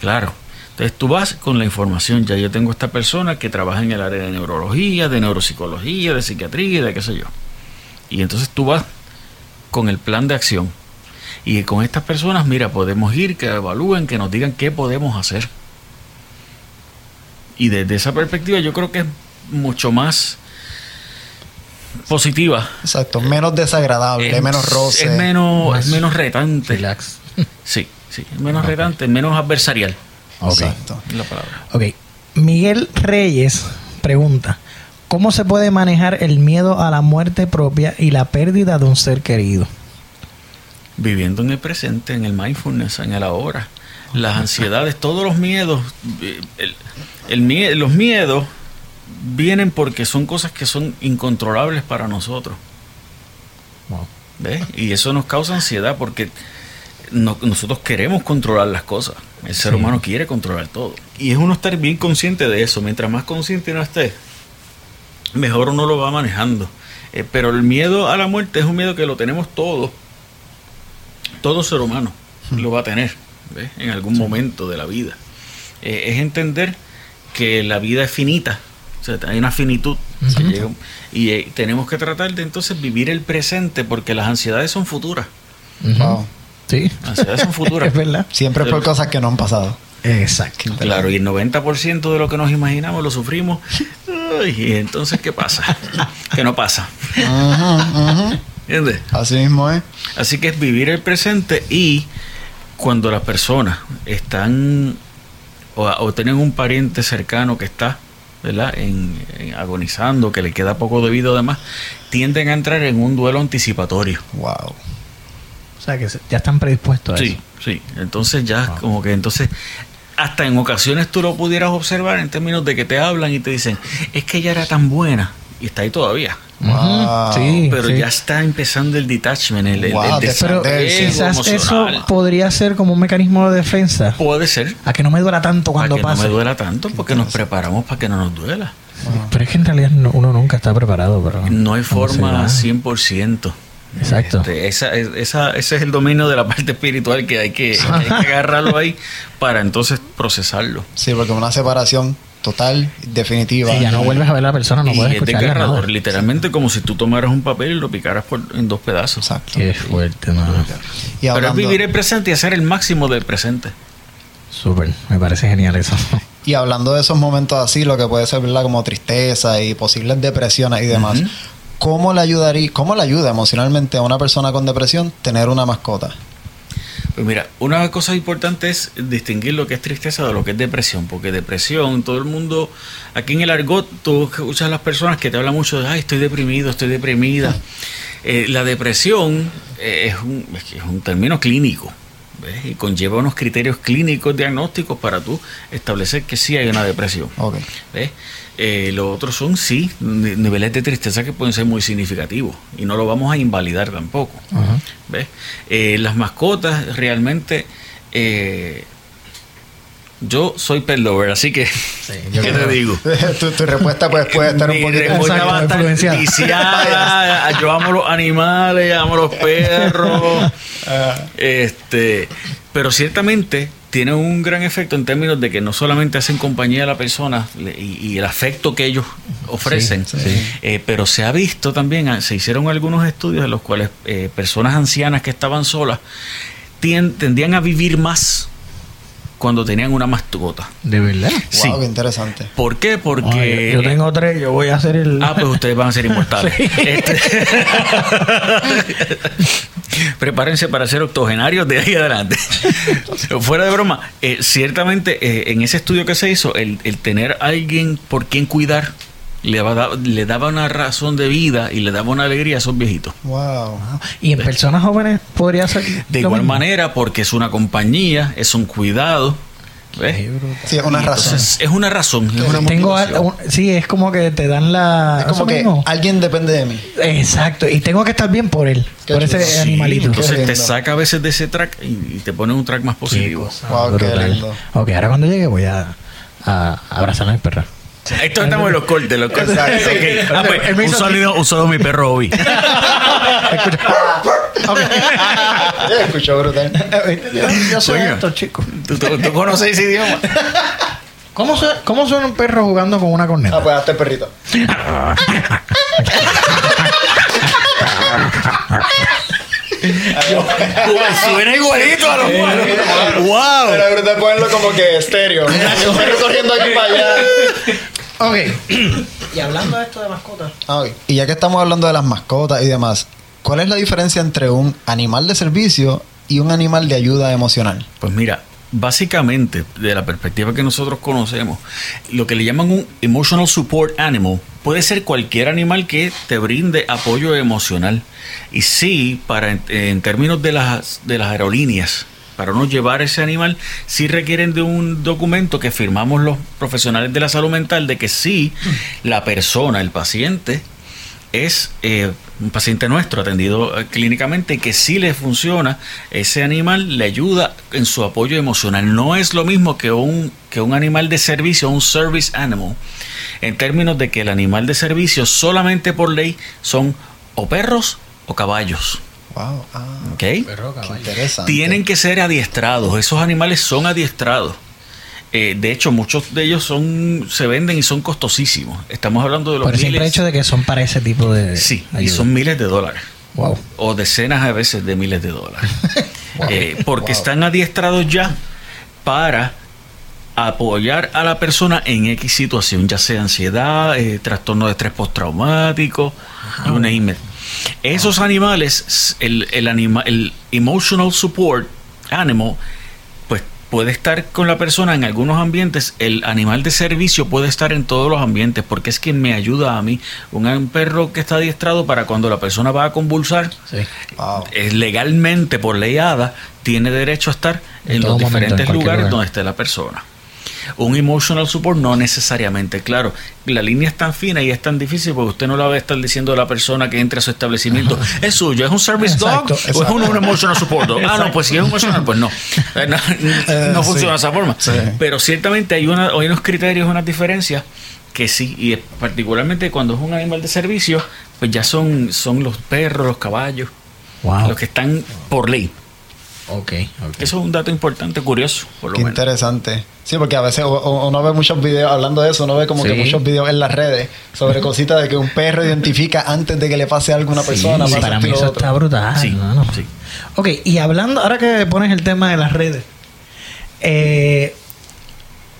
Speaker 2: Claro. Entonces tú vas con la información, ya yo tengo esta persona que trabaja en el área de neurología, de neuropsicología, de psiquiatría, de qué sé yo. Y entonces tú vas con el plan de acción. Y con estas personas, mira, podemos ir, que evalúen, que nos digan qué podemos hacer. Y desde esa perspectiva yo creo que es mucho más positiva.
Speaker 3: Exacto. Menos desagradable,
Speaker 2: Es-
Speaker 3: menos roce.
Speaker 2: Es menos,
Speaker 1: Más
Speaker 2: es menos retante.
Speaker 1: Relax.
Speaker 2: Sí, sí, es menos retante, menos adversarial.
Speaker 1: Ok.
Speaker 3: Exacto.
Speaker 2: la palabra.
Speaker 1: Ok. Miguel Reyes pregunta: ¿Cómo se puede manejar el miedo a la muerte propia y la pérdida de un ser querido?
Speaker 2: viviendo en el presente, en el mindfulness, en el ahora. Las ansiedades, todos los miedos, el, el los miedos vienen porque son cosas que son incontrolables para nosotros.
Speaker 1: Wow.
Speaker 2: ¿ves? Y eso nos causa ansiedad porque no- nosotros queremos controlar las cosas. El ser
Speaker 1: Sí.
Speaker 2: humano quiere controlar todo. Y es uno estar bien consciente de eso. Mientras más consciente uno esté, mejor uno lo va manejando. Eh, pero el miedo a la muerte es un miedo que lo tenemos todos. Todo ser humano lo va a tener ¿ves? en algún momento de la vida. Eh, es entender que la vida es finita. O sea, hay una finitud. Llega y eh, tenemos que tratar de entonces vivir el presente porque las ansiedades son futuras.
Speaker 3: Wow.
Speaker 1: Sí.
Speaker 2: Las ansiedades son futuras.
Speaker 1: es verdad.
Speaker 3: Siempre por cosas que no han pasado.
Speaker 1: Exacto.
Speaker 2: Claro, y el 90% de lo que nos imaginamos lo sufrimos. Y entonces, ¿qué pasa? que no pasa. ¿Entiendes?
Speaker 3: Así mismo es.
Speaker 2: Así que es vivir el presente y cuando las personas están o, o tienen un pariente cercano que está ¿verdad? En, en agonizando, que le queda poco de vida además, tienden a entrar en un duelo anticipatorio.
Speaker 3: Wow.
Speaker 1: O sea que ya están predispuestos a
Speaker 2: Sí,
Speaker 1: eso.
Speaker 2: sí. Entonces ya
Speaker 1: Wow.
Speaker 2: como que entonces hasta en ocasiones tú lo pudieras observar en términos de que te hablan y te dicen, es que ella era tan buena y está ahí todavía.
Speaker 3: Wow.
Speaker 1: Sí,
Speaker 2: Pero
Speaker 1: sí.
Speaker 2: ya está empezando el detachment, el,
Speaker 3: Wow,
Speaker 2: el
Speaker 1: Pero quizás eso podría ser como un mecanismo de defensa.
Speaker 2: Puede ser.
Speaker 1: A que no me duela tanto cuando
Speaker 2: para que
Speaker 1: pase.
Speaker 2: no me duela tanto porque nos preparamos para que no nos duela.
Speaker 1: Pero es que en realidad no- uno nunca está preparado. Pero
Speaker 2: No hay
Speaker 1: ¿cómo se
Speaker 2: forma
Speaker 1: va?
Speaker 2: 100%.
Speaker 1: Exacto.
Speaker 2: Este, esa, esa- ese es el dominio de la parte espiritual que hay que, que hay que agarrarlo ahí para entonces procesarlo.
Speaker 3: Sí, porque una separación total, definitiva.
Speaker 1: Si ya no vuelves a ver a la persona, no
Speaker 2: y
Speaker 1: puedes
Speaker 2: es
Speaker 1: escuchar
Speaker 2: desgarrador,
Speaker 1: nada.
Speaker 2: literalmente como si tú tomaras un papel y lo picaras por, en dos pedazos.
Speaker 3: Exacto.
Speaker 1: Qué fuerte, mano.
Speaker 3: Y
Speaker 2: Pero es vivir el presente y hacer el máximo del presente.
Speaker 1: Súper, me parece genial eso.
Speaker 3: y hablando de esos momentos así, lo que puede ser ¿verdad? como tristeza y posibles depresiones y demás. ¿cómo le ayudaría, cómo le ayuda emocionalmente a una persona con depresión tener una mascota?
Speaker 2: Pues mira, una cosa importante es distinguir lo que es tristeza de lo que es depresión, porque depresión, todo el mundo, aquí en el argot, tú escuchas a las personas que te hablan mucho de, ay, estoy deprimido, estoy deprimida. Eh, la depresión eh, es, un, es término clínico, ¿ves? Y conlleva unos criterios clínicos diagnósticos para tú establecer que sí hay una depresión.
Speaker 3: Ok.
Speaker 2: ¿Ves? Eh, los otros son, sí, ni- niveles de tristeza que pueden ser muy significativos y no lo vamos a invalidar tampoco. ¿Ves? Eh, las mascotas realmente... eh, yo soy pet lover, así que...
Speaker 1: yo
Speaker 2: ¿Qué
Speaker 1: creo.
Speaker 2: te digo?
Speaker 3: tu, tu respuesta pues, puede estar un poquito...
Speaker 2: respuesta
Speaker 1: Exacto,
Speaker 2: va a estar
Speaker 1: influenciada.
Speaker 2: viciada. Yo amo los animales, amo los perros.
Speaker 3: Ah,
Speaker 2: Este, pero ciertamente tiene un gran efecto en términos de que no solamente hacen compañía a la persona y, y el afecto que ellos ofrecen,
Speaker 3: Sí, sí.
Speaker 2: eh, pero se ha visto también, ah, se hicieron algunos estudios en los cuales eh, personas ancianas que estaban solas tendían a vivir más cuando tenían una mascota.
Speaker 1: De verdad.
Speaker 2: Sí.
Speaker 3: Wow, qué interesante.
Speaker 2: ¿Por qué? Porque...
Speaker 1: Yo tengo tres, yo voy a hacer el.
Speaker 2: Ah, pues ustedes van a ser inmortales. Este- Prepárense para ser octogenarios de ahí adelante. Fuera de broma, eh, ciertamente eh, en ese estudio que se hizo, el, el tener alguien por quien cuidar le, daba- le daba una razón de vida y le daba una alegría a esos viejitos.
Speaker 3: Wow.
Speaker 1: Y en personas jóvenes podría ser.
Speaker 2: De igual
Speaker 1: mismo?
Speaker 2: manera, porque es una compañía, es un cuidado. ¿ves?
Speaker 3: Sí, es una
Speaker 2: Y
Speaker 3: razón.
Speaker 2: entonces, es una razón. Es una
Speaker 1: Tengo al-
Speaker 2: motivación.
Speaker 1: un- sí, es como que te dan la.
Speaker 3: Es como que
Speaker 1: mismo.
Speaker 3: alguien depende de mí.
Speaker 1: Exacto, y tengo que estar bien por él,
Speaker 3: Qué
Speaker 1: por ese.
Speaker 2: Sí,
Speaker 1: animalito.
Speaker 2: entonces
Speaker 3: Qué
Speaker 2: te
Speaker 3: lindo.
Speaker 2: saca a veces de ese track y, y te pone un track más
Speaker 1: Qué
Speaker 2: positivo.
Speaker 1: cosa
Speaker 3: Wow, qué lindo.
Speaker 1: Ok, ahora cuando llegue voy a, a abrazar a mi perra.
Speaker 2: Esto estamos en los cortes, los cortes.
Speaker 3: Exacto.
Speaker 2: Ok. Ah, pues, un sonido, mi perro Obi.
Speaker 3: Yo escucho brutal.
Speaker 1: yo, yo sé
Speaker 2: Coño.
Speaker 1: esto, chico.
Speaker 2: ¿Tú, tú, tú conoces ese idioma?
Speaker 1: ¿Cómo, suena, ¿Cómo suena un perro jugando con una corneta?
Speaker 3: Ah, pues hazte perrito.
Speaker 2: Suena igualito a los
Speaker 3: Pero
Speaker 2: ¡Wow!
Speaker 3: brutal ponerlo como que estéreo. Un perro corriendo aquí para allá.
Speaker 1: Ok. y hablando de esto de mascotas.
Speaker 3: Ah, ok. Y ya que estamos hablando de las mascotas y demás, ¿cuál es la diferencia entre un animal de servicio y un animal de ayuda emocional?
Speaker 2: Pues mira, básicamente, de la perspectiva que nosotros conocemos, lo que le llaman un emotional support animal puede ser cualquier animal que te brinde apoyo emocional. Y sí, para en, en términos de las, de las aerolíneas, para uno llevar ese animal, sí requieren de un documento que firmamos los profesionales de la salud mental de que sí, la persona, el paciente, es eh, un paciente nuestro atendido eh, clínicamente que sí le funciona, ese animal le ayuda en su apoyo emocional. No es lo mismo que un, que un animal de servicio, un service animal, en términos de que el animal de servicio solamente por ley son o perros o caballos.
Speaker 3: Wow. Ah,
Speaker 2: ¿ok?
Speaker 1: Perro,
Speaker 3: qué interesante.
Speaker 2: Tienen que ser adiestrados, esos animales son adiestrados. Eh, de hecho, muchos de ellos son se venden y son costosísimos. Estamos hablando de los
Speaker 1: Por el
Speaker 2: miles.
Speaker 1: hecho de que son para ese tipo de.
Speaker 2: Sí, y
Speaker 1: ayuda.
Speaker 2: son miles de dólares.
Speaker 1: Wow.
Speaker 2: O decenas a veces de miles de dólares.
Speaker 3: Wow.
Speaker 2: Eh, porque
Speaker 3: Wow.
Speaker 2: están adiestrados ya para apoyar a la persona en X situación, ya sea ansiedad, eh, trastorno de estrés postraumático, you name it. Esos animales, el, el, anima, el emotional support animal, pues puede estar con la persona en algunos ambientes. El animal de servicio puede estar en todos los ambientes porque es quien me ayuda a mí. Un, un perro que está adiestrado para cuando la persona va a convulsar,
Speaker 1: Sí.
Speaker 3: Wow.
Speaker 2: es legalmente por ley ADA, tiene derecho a estar
Speaker 1: En
Speaker 2: los
Speaker 1: momento, en
Speaker 2: diferentes lugares
Speaker 1: lugar.
Speaker 2: donde esté la persona. Un emotional support no necesariamente, claro. La línea es tan fina y es tan difícil porque usted no la va a estar diciendo a la persona que entre a su establecimiento, es suyo, es un service dog
Speaker 1: Exacto,
Speaker 2: o es un, un emotional support dog. Ah, no, pues si es un emotional, pues no. Eh, No, no
Speaker 3: sí.
Speaker 2: funciona de esa forma.
Speaker 3: Sí.
Speaker 2: Pero ciertamente hay, una, hay unos criterios, unas diferencias que sí, y particularmente cuando es un animal de servicio, pues ya son, son los perros, los caballos,
Speaker 1: Wow.
Speaker 2: los que están por ley.
Speaker 1: Ok, ok.
Speaker 2: Eso es un dato importante, curioso, por lo
Speaker 3: Qué
Speaker 2: menos.
Speaker 3: interesante. Sí, porque a veces uno ve muchos videos, hablando de eso, uno ve como que muchos videos en las redes sobre cositas de que un perro identifica antes de que le pase algo a una persona.
Speaker 1: Sí, para mí eso
Speaker 3: otro.
Speaker 1: está brutal.
Speaker 2: Sí,
Speaker 1: hermano.
Speaker 2: sí.
Speaker 1: Ok, y hablando, ahora que pones el tema de las redes, eh,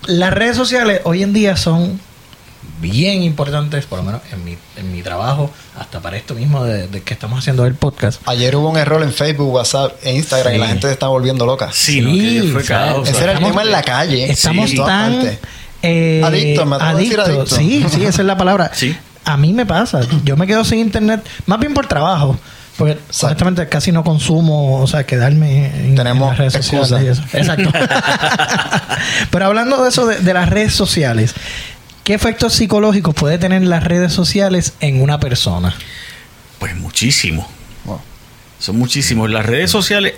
Speaker 1: las redes sociales hoy en día son bien importantes, por lo menos en mi, en mi trabajo, hasta para esto mismo de, de que estamos haciendo el podcast.
Speaker 3: Ayer hubo un error en Facebook, WhatsApp e Instagram y
Speaker 1: Sí.
Speaker 3: la gente se está volviendo loca.
Speaker 2: Sí, no, que fue
Speaker 1: o sea,
Speaker 2: caos.
Speaker 3: Ese era el
Speaker 1: estamos-
Speaker 3: tema en la calle.
Speaker 1: Estamos
Speaker 3: Sí,
Speaker 1: tan eh,
Speaker 3: Adicto, me atrevo a decir adicto.
Speaker 1: Sí, sí, esa es la palabra.
Speaker 2: Sí.
Speaker 1: A mí me pasa. Yo me quedo sin internet, más bien por trabajo. Porque
Speaker 3: Exacto.
Speaker 1: honestamente casi no consumo, o sea, quedarme en, en
Speaker 3: Tenemos
Speaker 1: las redes
Speaker 3: excusa.
Speaker 1: sociales. y eso. Exacto. Pero hablando de eso, de, de las redes sociales, ¿qué efectos psicológicos puede tener las redes sociales en una persona?
Speaker 2: Pues muchísimo.
Speaker 3: Wow.
Speaker 2: Son muchísimos. Las redes sociales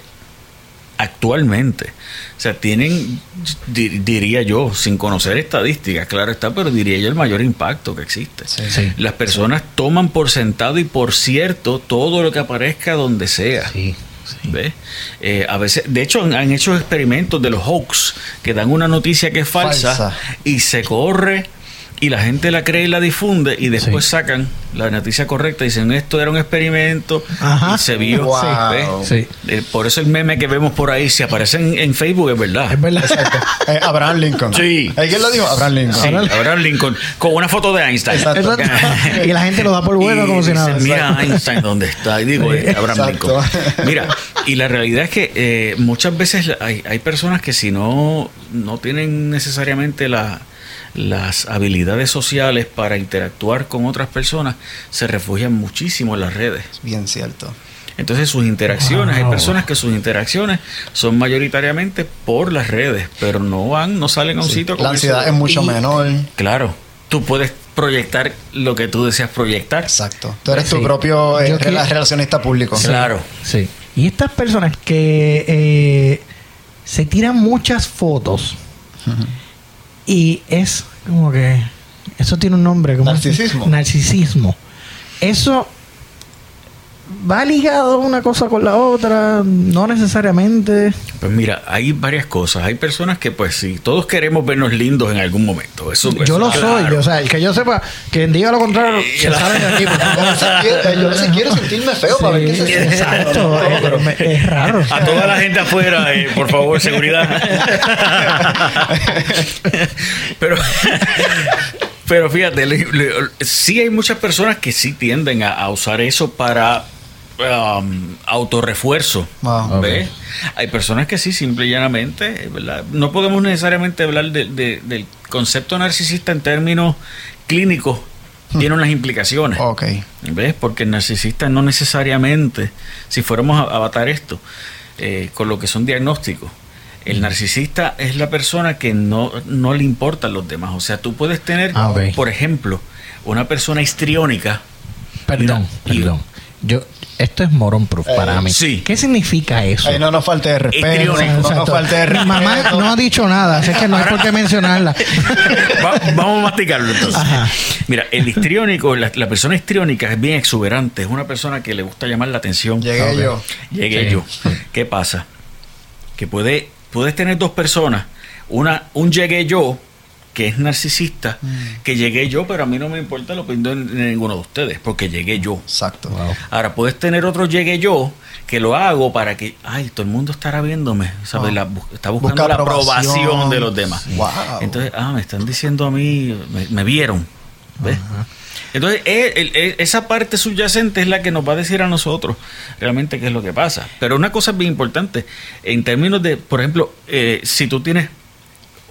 Speaker 2: actualmente, o sea, tienen, di- diría yo, sin conocer estadísticas, claro está, pero diría yo el mayor impacto que existe.
Speaker 3: Sí.
Speaker 1: Sí.
Speaker 2: Las personas toman por sentado y por cierto todo lo que aparezca donde sea.
Speaker 1: Sí.
Speaker 2: ¿ves? Eh, a veces, de hecho, han, han hecho experimentos de los hoax que dan una noticia que es falsa,
Speaker 3: Falsa.
Speaker 2: y se corre y la gente la cree y la difunde y después
Speaker 1: Sí.
Speaker 2: sacan la noticia correcta y dicen esto era un experimento
Speaker 1: Ajá.
Speaker 2: y se vio.
Speaker 3: Wow.
Speaker 2: ¿ves?
Speaker 1: Sí.
Speaker 2: Eh, por eso el meme que vemos por ahí, si aparece en, en Facebook, es verdad.
Speaker 1: Es verdad.
Speaker 3: Exacto. Eh, Abraham Lincoln.
Speaker 2: Sí.
Speaker 3: ¿Eh, ¿Quién lo dijo? Abraham Lincoln.
Speaker 2: Sí, Abraham Lincoln con una foto de Einstein.
Speaker 3: Exacto.
Speaker 1: Exacto. y la gente lo da por bueno
Speaker 2: Y
Speaker 1: como si
Speaker 2: dicen,
Speaker 1: nada.
Speaker 2: Mira Einstein dónde está. Y digo,
Speaker 1: Sí.
Speaker 2: eh, Abraham
Speaker 3: Exacto.
Speaker 2: Lincoln. Mira, y la realidad es que eh, muchas veces hay, hay personas que si no, no tienen necesariamente la- las habilidades sociales para interactuar con otras personas, se refugian muchísimo en las redes.
Speaker 3: Bien cierto.
Speaker 2: Entonces sus interacciones, hay personas que sus interacciones son mayoritariamente por las redes, pero no van, no salen a un
Speaker 3: Sí.
Speaker 2: sitio
Speaker 3: La ansiedad es mucho
Speaker 2: Y-
Speaker 3: menor.
Speaker 2: Claro, tú puedes proyectar lo que tú deseas proyectar.
Speaker 3: Exacto. Tú eres tu propio eh,
Speaker 1: que-
Speaker 3: relacionista público.
Speaker 2: Claro.
Speaker 1: Sí. Y estas personas que eh, se tiran muchas fotos y es como que eso tiene un nombre como
Speaker 3: Narcisismo.
Speaker 1: narcisismo. Eso va ligado una cosa con la otra, no necesariamente.
Speaker 2: Pues mira, hay varias cosas. Hay personas que, pues sí, todos queremos vernos lindos en algún momento. Eso,
Speaker 1: yo
Speaker 2: eso,
Speaker 1: lo
Speaker 2: claro.
Speaker 1: soy, o sea, el que yo sepa, quien diga lo contrario, se sale de aquí. por favor.
Speaker 3: Yo a veces quiero- sentirme feo para ver qué se siente.
Speaker 1: Exacto,
Speaker 3: No, no,
Speaker 1: eh,
Speaker 3: pero-
Speaker 1: me- es raro.
Speaker 2: A toda la gente afuera, eh, por favor, seguridad. pero, pero fíjate, le- le- sí hay muchas personas que sí tienden a, a usar eso para um, autorrefuerzo.
Speaker 3: Wow.
Speaker 2: ¿ves? Hay personas que sí, simple y llanamente, ¿verdad? No podemos necesariamente hablar de- de- del concepto narcisista en términos clínicos. Tiene unas implicaciones.
Speaker 3: Ok.
Speaker 2: ¿Ves? Porque el narcisista no necesariamente, si fuéramos a avatar esto, eh, con lo que son diagnósticos, el narcisista es la persona que no, no le importan los demás. O sea, tú puedes tener,
Speaker 1: Ah,
Speaker 2: por ejemplo, una persona histriónica.
Speaker 1: Perdón,
Speaker 2: Y-
Speaker 1: perdón. Yo, esto es moron proof para
Speaker 3: Eh,
Speaker 1: mí.
Speaker 2: sí.
Speaker 1: ¿Qué significa eso?
Speaker 3: No nos falte de respeto. No nos falte de
Speaker 1: Mi
Speaker 3: respeto.
Speaker 1: mamá no ha dicho nada, así que no hay por qué mencionarla.
Speaker 2: Va- vamos a masticarlo entonces.
Speaker 1: Ajá.
Speaker 2: Mira, el histriónico, la, la persona histriónica es bien exuberante, es una persona que le gusta llamar la atención.
Speaker 3: Llegué yo.
Speaker 2: Llegué
Speaker 1: Sí.
Speaker 2: yo. ¿Qué pasa? Que puede, puedes tener dos personas, una, un llegué yo, que es narcisista,
Speaker 3: Mm.
Speaker 2: que llegué yo, pero a mí no me importa la opinión de ninguno de ustedes, porque llegué yo.
Speaker 3: Exacto.
Speaker 1: Wow.
Speaker 2: Ahora, puedes tener otro llegué yo, que lo hago para que, ay, todo el mundo estará viéndome, ¿sabes?
Speaker 3: Oh.
Speaker 2: La bu- está buscando
Speaker 3: Busca
Speaker 2: la
Speaker 3: aprobación.
Speaker 2: aprobación de los demás.
Speaker 3: Wow.
Speaker 2: Entonces, ah, me están diciendo a mí, me, me vieron. ¿Ves? Entonces, el- el- esa parte subyacente es la que nos va a decir a nosotros realmente qué es lo que pasa. Pero una cosa bien importante, en términos de, por ejemplo, eh, si tú tienes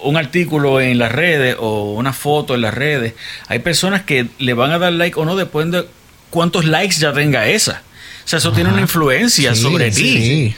Speaker 2: un artículo en las redes o una foto en las redes, hay personas que le van a dar like o no depende de cuántos likes ya tenga esa. O sea, eso tiene una influencia
Speaker 1: Sí,
Speaker 2: sobre
Speaker 1: sí,
Speaker 2: ti.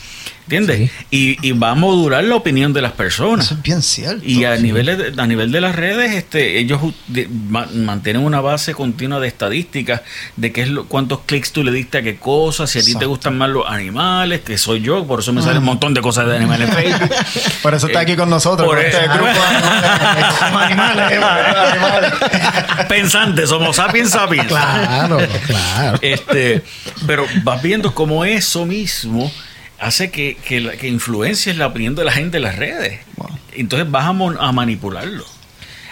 Speaker 1: Sí.
Speaker 2: ¿Entiendes? Y, y va a modular la opinión de las personas.
Speaker 3: Eso es bien cierto.
Speaker 2: Y a, nivel de, a nivel de las redes, este, ellos de- ma- mantienen una base continua de estadísticas de qué es lo, cuántos clics tú le diste a qué cosas, si a ti te gustan más los animales, que soy yo, por eso me sale un montón de cosas de animales Facebook.
Speaker 3: Por eso está
Speaker 2: Eh,
Speaker 3: aquí con nosotros.
Speaker 2: por
Speaker 3: con este grupo de animales. animales.
Speaker 2: Pensantes, somos sapiens sapiens.
Speaker 1: Claro, claro.
Speaker 2: Este, pero vas viendo cómo eso mismo hace que, que, la- que influencies la opinión de la gente en las redes.
Speaker 3: Wow.
Speaker 2: Entonces vas a, mon- a manipularlo.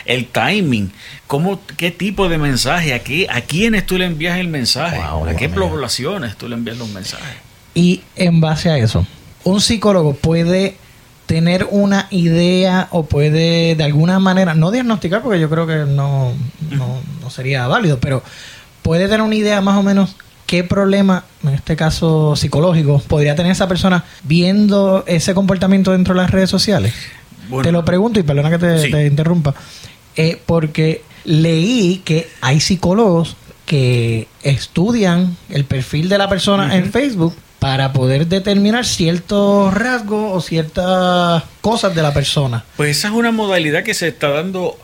Speaker 2: El timing, cómo, qué tipo de mensaje, a, qué, a quiénes tú le envías el mensaje,
Speaker 1: Wow,
Speaker 2: a qué poblaciones tú le envías los mensajes.
Speaker 1: Y en base a eso, un psicólogo puede tener una idea o puede de alguna manera, no diagnosticar porque yo creo que no, no, no sería válido, pero puede tener una idea más o menos qué problema, en este caso psicológico, podría tener esa persona viendo ese comportamiento dentro de las redes sociales.
Speaker 2: Bueno.
Speaker 1: te lo pregunto y perdona que te,
Speaker 2: Sí.
Speaker 1: te interrumpa, eh, porque leí que hay psicólogos que estudian el perfil de la persona en Facebook para poder determinar ciertos rasgos o ciertas cosas de la persona.
Speaker 2: Pues esa es una modalidad que se está dando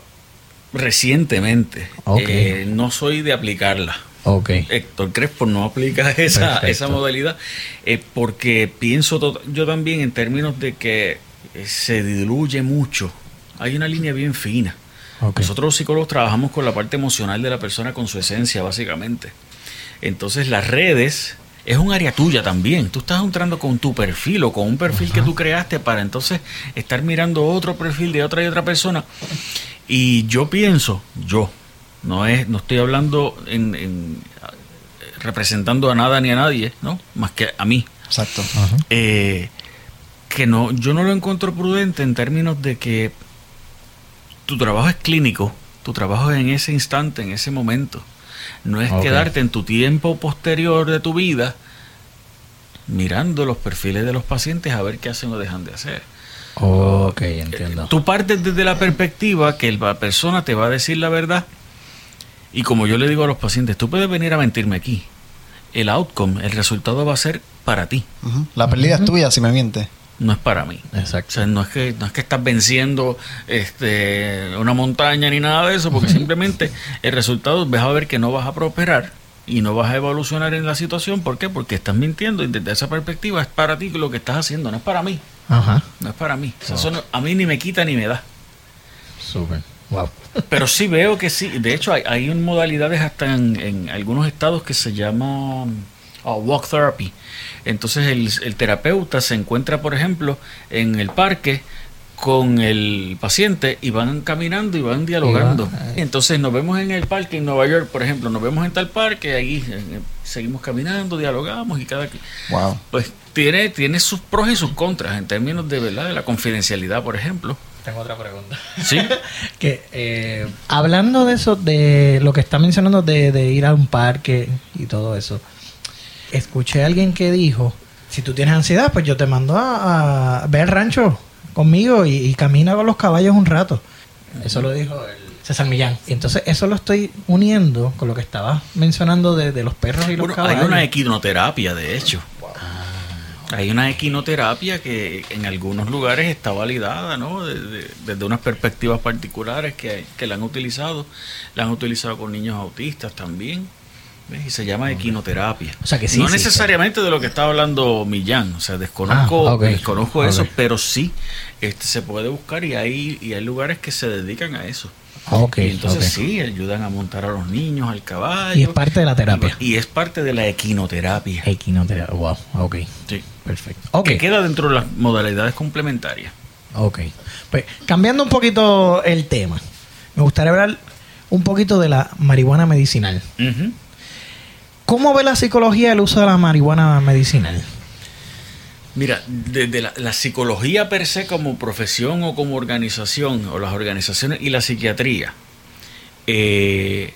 Speaker 2: recientemente.
Speaker 1: Ok.
Speaker 2: Eh, no soy de aplicarla.
Speaker 1: Ok.
Speaker 2: Héctor Crespo no aplica esa, esa modalidad eh, porque pienso yo también en términos de que eh, se diluye mucho. Hay una línea bien fina. Nosotros los psicólogos trabajamos con la parte emocional de la persona, con su esencia básicamente. Entonces las redes es un área tuya también. Tú estás entrando con tu perfil o con un perfil que tú creaste para entonces estar mirando otro perfil de otra y otra persona. Y yo pienso, yo, no es, no estoy hablando en, en- representando a nada ni a nadie, ¿no? Más que a mí.
Speaker 3: Exacto.
Speaker 2: Eh, que no, yo no lo encuentro prudente en términos de que tu trabajo es clínico, tu trabajo es en ese instante, en ese momento. No es quedarte en tu tiempo posterior de tu vida mirando los perfiles de los pacientes a ver qué hacen o dejan de hacer.
Speaker 1: Ok, entiendo.
Speaker 2: Tú partes desde la perspectiva que la persona te va a decir la verdad y como yo le digo a los pacientes, tú puedes venir a mentirme aquí. El outcome, el resultado va a ser para ti.
Speaker 3: La pérdida es tuya si me miente.
Speaker 2: no es para mí. O
Speaker 1: Exacto.
Speaker 2: sea, no es que, no es que estás venciendo este, una montaña ni nada de eso, porque simplemente el resultado vas a ver que no vas a prosperar y no vas a evolucionar en la situación. ¿Por qué? Porque estás mintiendo y desde esa perspectiva es para ti lo que estás haciendo, no es para mí.
Speaker 1: Ajá.
Speaker 2: No es para mí. O sea, eso no- a mí ni me quita ni me da.
Speaker 1: Súper. Wow.
Speaker 2: Pero sí veo que sí. De hecho, hay, hay modalidades hasta en, en algunos estados que se llama uh, walk therapy. Entonces el, el terapeuta se encuentra, por ejemplo, en el parque con el paciente y van caminando y van dialogando. Entonces nos vemos en el parque en Nueva York, por ejemplo, nos vemos en tal parque, ahí eh, seguimos caminando, dialogamos y cada...
Speaker 3: Wow.
Speaker 2: Pues tiene, tiene sus pros y sus contras en términos de, ¿verdad? de la confidencialidad, por ejemplo.
Speaker 1: Tengo otra pregunta.
Speaker 2: Sí.
Speaker 1: que eh, hablando de eso, de lo que está mencionando de, de ir a un parque y todo eso, escuché a alguien que dijo, si tú tienes ansiedad, pues yo te mando a, a ver el rancho conmigo y, y camina con los caballos un rato. Eso lo dijo el César Millán. Y entonces eso lo estoy uniendo con lo que estabas mencionando de, de los perros y los
Speaker 2: Bueno,
Speaker 1: caballos.
Speaker 2: hay una equinoterapia, de hecho. Hay una equinoterapia que en algunos lugares está validada, ¿no? De- de- Desde unas perspectivas particulares que, que la han utilizado. La han utilizado con niños autistas también. ¿ves? Y se llama equinoterapia.
Speaker 1: O sea que sí
Speaker 2: No necesariamente de lo que estaba hablando Millán. O sea, desconozco,
Speaker 1: Ah,
Speaker 2: desconozco eso, pero sí este, se puede buscar y hay, y hay lugares que se dedican a eso.
Speaker 1: Ok,
Speaker 2: y entonces sí, ayudan a montar a los niños, al caballo.
Speaker 1: Y es parte de la terapia.
Speaker 2: Y es parte de la equinoterapia.
Speaker 1: Equinoterapia. Wow, ok.
Speaker 2: Sí.
Speaker 1: Perfecto. Ok.
Speaker 2: Que queda dentro de las modalidades complementarias.
Speaker 1: Ok. Pues cambiando un poquito el tema, me gustaría hablar un poquito de la marihuana medicinal. ¿Cómo ve la psicología el uso de la marihuana medicinal?
Speaker 2: Mira, desde la, la psicología per se como profesión o como organización, o las organizaciones y la psiquiatría, eh,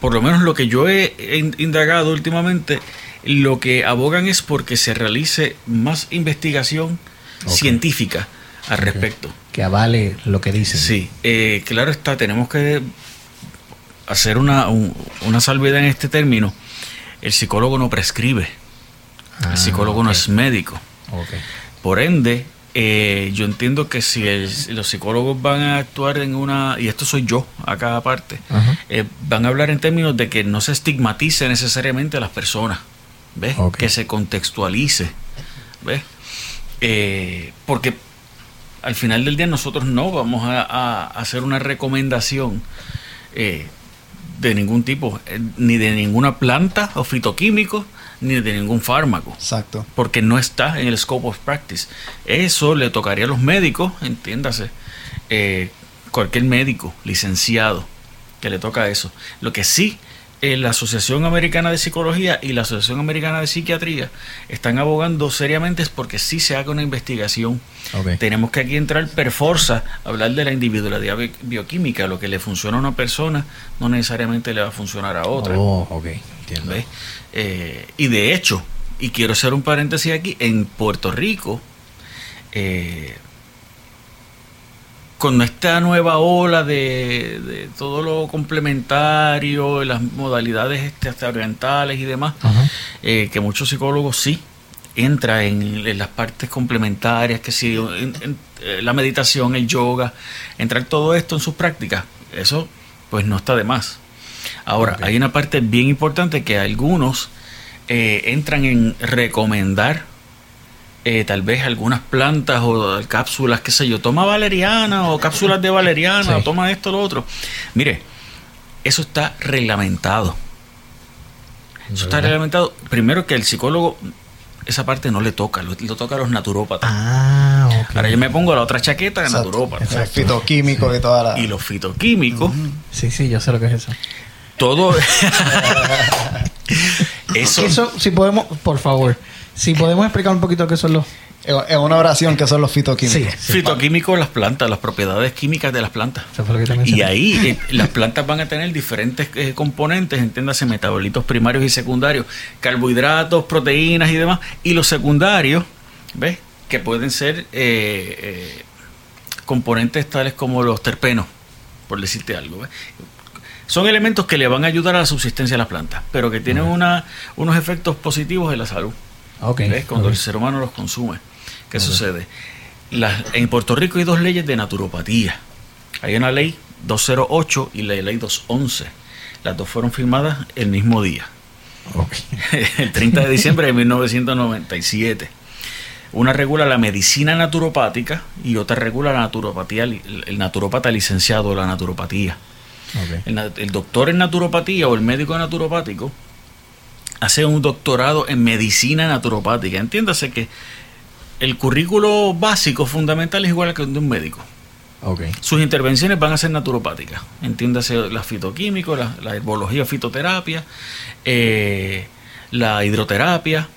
Speaker 2: por lo menos lo que yo he in- indagado últimamente, lo que abogan es porque se realice más investigación científica al respecto.
Speaker 1: Que avale lo que dicen.
Speaker 2: Sí, eh, claro está, tenemos que hacer una, un- una salvedad en este término. El psicólogo no prescribe,
Speaker 1: Ah,
Speaker 2: el psicólogo no es médico. Por ende, eh, yo entiendo que si el- los psicólogos van a actuar en una, y esto soy yo acá aparte,
Speaker 1: Ajá.
Speaker 2: eh, van a hablar en términos de que no se estigmatice necesariamente a las personas, ¿ves? Que se contextualice, ¿ves? Eh, porque al final del día nosotros no vamos a, a hacer una recomendación de ningún tipo, ni de ninguna planta o fitoquímico, ni de ningún fármaco
Speaker 3: Exacto.
Speaker 2: porque no está en el scope of practice. Eso le tocaría a los médicos, entiéndase, eh, cualquier médico licenciado que le toca eso. Lo que sí, eh, la Asociación Americana de Psicología y la Asociación Americana de Psiquiatría están abogando seriamente es porque sí se haga una investigación.
Speaker 1: Ok.
Speaker 2: Tenemos que aquí entrar per forza, hablar de la individualidad bi- bioquímica. Lo que le funciona a una persona no necesariamente le va a funcionar a otra.
Speaker 1: Oh, ok. Entiendo.
Speaker 2: Eh, y de hecho, y quiero hacer un paréntesis aquí, en Puerto Rico, eh, con esta nueva ola de, de todo lo complementario, las modalidades este, hasta orientales y demás, eh, que muchos psicólogos sí entra en, en las partes complementarias, que sí, en- en, la meditación, el yoga, entrar todo esto en sus prácticas, eso pues no está de más. Ahora, hay una parte bien importante que algunos eh, entran en recomendar eh, tal vez algunas plantas o cápsulas, qué sé yo, toma valeriana o cápsulas de valeriana
Speaker 1: Sí.
Speaker 2: o toma esto o lo otro. Mire, eso está reglamentado. Eso está reglamentado. Primero que el psicólogo, esa parte no le toca, lo, lo toca a los naturópatas.
Speaker 1: Ah.
Speaker 2: Ahora yo me pongo la otra chaqueta de naturópata.
Speaker 3: El fitoquímico y toda la...
Speaker 2: Y los fitoquímicos,
Speaker 1: Sí, sí, yo sé lo que es eso.
Speaker 2: Todo... eso,
Speaker 1: Eso, si podemos, por favor, si podemos explicar un poquito qué son los...
Speaker 3: Es una oración que son los fitoquímicos.
Speaker 1: Sí, sí.
Speaker 2: fitoquímicos, las plantas, las propiedades químicas de las plantas.
Speaker 1: Eso fue lo que te
Speaker 2: Y ahí eh, las plantas van a tener diferentes eh, componentes, entiéndase, metabolitos primarios y secundarios, carbohidratos, proteínas y demás. Y los secundarios, ¿ves? Que pueden ser eh, eh, componentes tales como los terpenos, por decirte algo. ¿ves? Son elementos que le van a ayudar a la subsistencia de las plantas, pero que tienen una, unos efectos positivos en la salud.
Speaker 1: Ok.
Speaker 2: ¿Ves? Cuando el ser humano los consume. ¿Qué sucede? Las- en Puerto Rico hay dos leyes de naturopatía. Hay una ley 208 y la ley 211. Las dos fueron firmadas el mismo día, el 30 de diciembre de 1997. Una regula la medicina naturopática y otra regula la naturopatía, el naturopata licenciado la naturopatía. El, doctor en naturopatía o el médico naturopático hace un doctorado en medicina naturopática. Entiéndase que el currículo básico fundamental es igual que el de un médico. Sus intervenciones van a ser naturopáticas. Entiéndase la fitoquímico, la, la herbología fitoterapia, eh, la hidroterapia,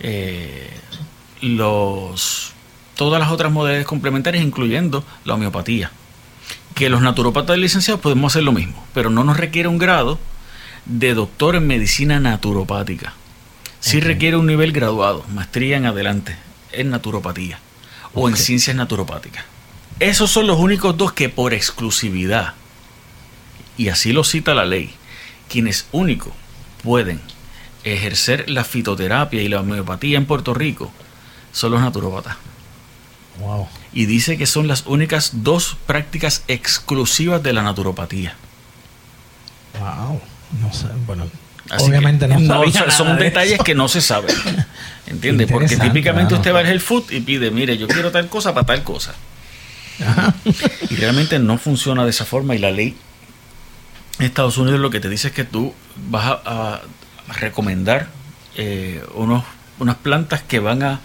Speaker 2: eh, los, todas las otras modalidades complementarias, incluyendo la homeopatía. Que los naturópatas licenciados podemos hacer lo mismo, pero no nos requiere un grado de doctor en medicina naturopática. Sí requiere un nivel graduado, maestría en adelante, en naturopatía o en ciencias naturopáticas. Esos son los únicos dos que por exclusividad, y así lo cita la ley, quienes únicos pueden ejercer la fitoterapia y la homeopatía en Puerto Rico son los naturópatas.
Speaker 1: Wow.
Speaker 2: Y dice que son las únicas dos prácticas exclusivas de la naturopatía.
Speaker 1: Wow. No sé, bueno.
Speaker 2: Así
Speaker 1: obviamente no, sabía
Speaker 2: son-
Speaker 1: nada
Speaker 2: son
Speaker 1: de
Speaker 2: detalles
Speaker 1: eso.
Speaker 2: que no se saben. ¿Entiendes? Porque típicamente usted
Speaker 1: no
Speaker 2: va al health food y pide, mire, yo quiero tal cosa para tal cosa.
Speaker 1: Ajá.
Speaker 2: Y realmente no funciona de esa forma y la ley en Estados Unidos lo que te dice es que tú vas a recomendar eh, unos, unas plantas que van a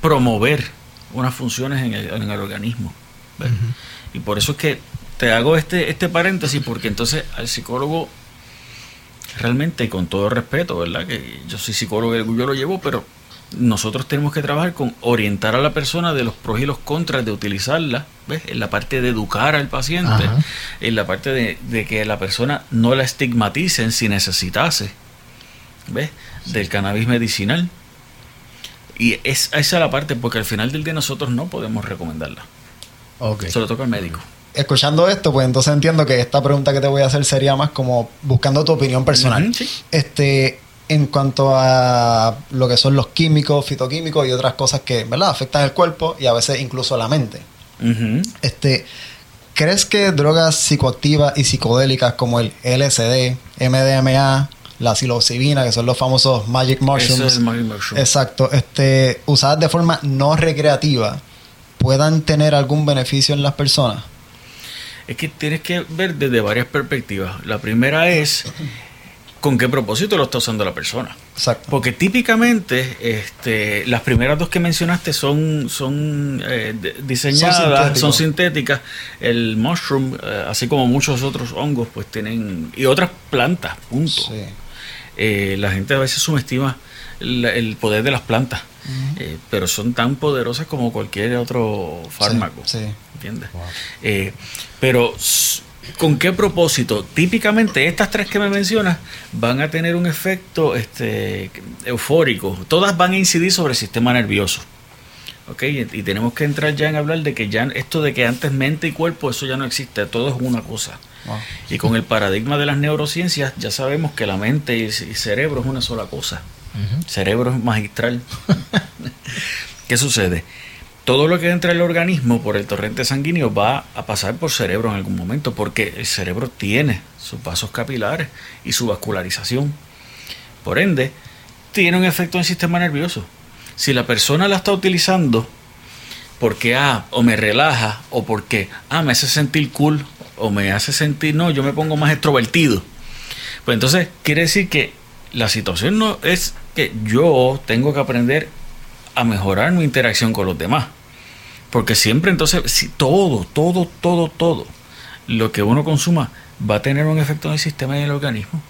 Speaker 2: promover unas funciones en el, en el organismo. Y por eso es que te hago este, este paréntesis porque entonces al psicólogo realmente y con todo respeto, ¿verdad? Que yo soy psicólogo y yo lo llevo, pero nosotros tenemos que trabajar con orientar a la persona de los pros y los contras de utilizarla, ¿ves? En la parte de educar al paciente,
Speaker 1: Ajá.
Speaker 2: en la parte de, de que la persona no la estigmaticen si necesitase, ¿ves? Del cannabis medicinal. Y es, esa es la parte, porque al final del día nosotros no podemos recomendarla.
Speaker 1: Ok.
Speaker 2: Se lo toca al médico.
Speaker 3: Escuchando esto, pues entonces entiendo que esta pregunta que te voy a hacer sería más como buscando tu opinión personal.
Speaker 2: Sí.
Speaker 3: Este, en cuanto a lo que son los químicos, fitoquímicos y otras cosas que, ¿verdad? Afectan el cuerpo y a veces incluso la mente. Este, ¿crees que drogas psicoactivas y psicodélicas como el LSD, MDMA, la psilocibina, que son los famosos magic mushrooms,
Speaker 2: Eso es el magic mushroom.
Speaker 3: exacto, este, usadas de forma no recreativa, puedan tener algún beneficio en las personas?
Speaker 2: Es que tienes que ver desde varias perspectivas. La primera es con qué propósito lo está usando la persona.
Speaker 3: Exacto.
Speaker 2: Porque típicamente este, las primeras dos que mencionaste son, son eh, diseñadas,
Speaker 3: Son
Speaker 2: sintéticas. El mushroom, eh, así como muchos otros hongos, pues tienen... Y otras plantas, punto.
Speaker 3: Sí.
Speaker 2: Eh, la gente a veces subestima la- el poder de las plantas, eh, pero son tan poderosas como cualquier otro fármaco.
Speaker 3: Sí, sí.
Speaker 2: ¿Entiendes? Eh, pero, ¿con qué propósito? Típicamente, estas tres que me mencionas van a tener un efecto este, eufórico. Todas van a incidir sobre el sistema nervioso. ¿Ok? Y, tenemos que entrar ya en hablar de que ya esto de que antes mente y cuerpo, eso ya no existe. Todo es una cosa.
Speaker 3: Wow.
Speaker 2: Y con el paradigma de las neurociencias, ya sabemos que la mente y el cerebro es una sola cosa. Cerebro es magistral. ¿Qué sucede? Todo lo que entra al organismo por el torrente sanguíneo va a pasar por cerebro en algún momento, porque el cerebro tiene sus vasos capilares y su vascularización. Por ende, tiene un efecto en el sistema nervioso. Si la persona la está utilizando porque ah, o me relaja o porque ah, me hace sentir cool o me hace sentir no, yo me pongo más extrovertido. Pues entonces quiere decir que la situación no es que yo tengo que aprender a mejorar mi interacción con los demás. Porque siempre entonces, si todo, todo, todo, todo, lo que uno consuma va a tener un efecto en el sistema y en el organismo.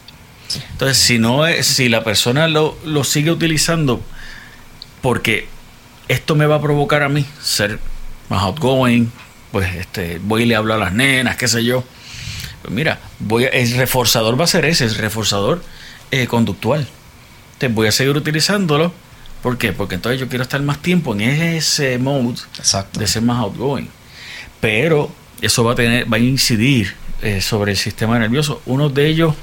Speaker 2: Entonces, si no es, si la persona lo, lo sigue utilizando porque esto me va a provocar a mí ser más outgoing, pues este, voy y le hablo a las nenas, qué sé yo. Pues mira, voy a- el reforzador va a ser ese, es reforzador eh, conductual. Entonces voy a seguir utilizándolo. ¿Por qué? Porque entonces yo quiero estar más tiempo en ese mode
Speaker 3: Exacto.
Speaker 2: de ser más outgoing. Pero eso va a tener, va a incidir eh, sobre el sistema nervioso. Uno de ellos,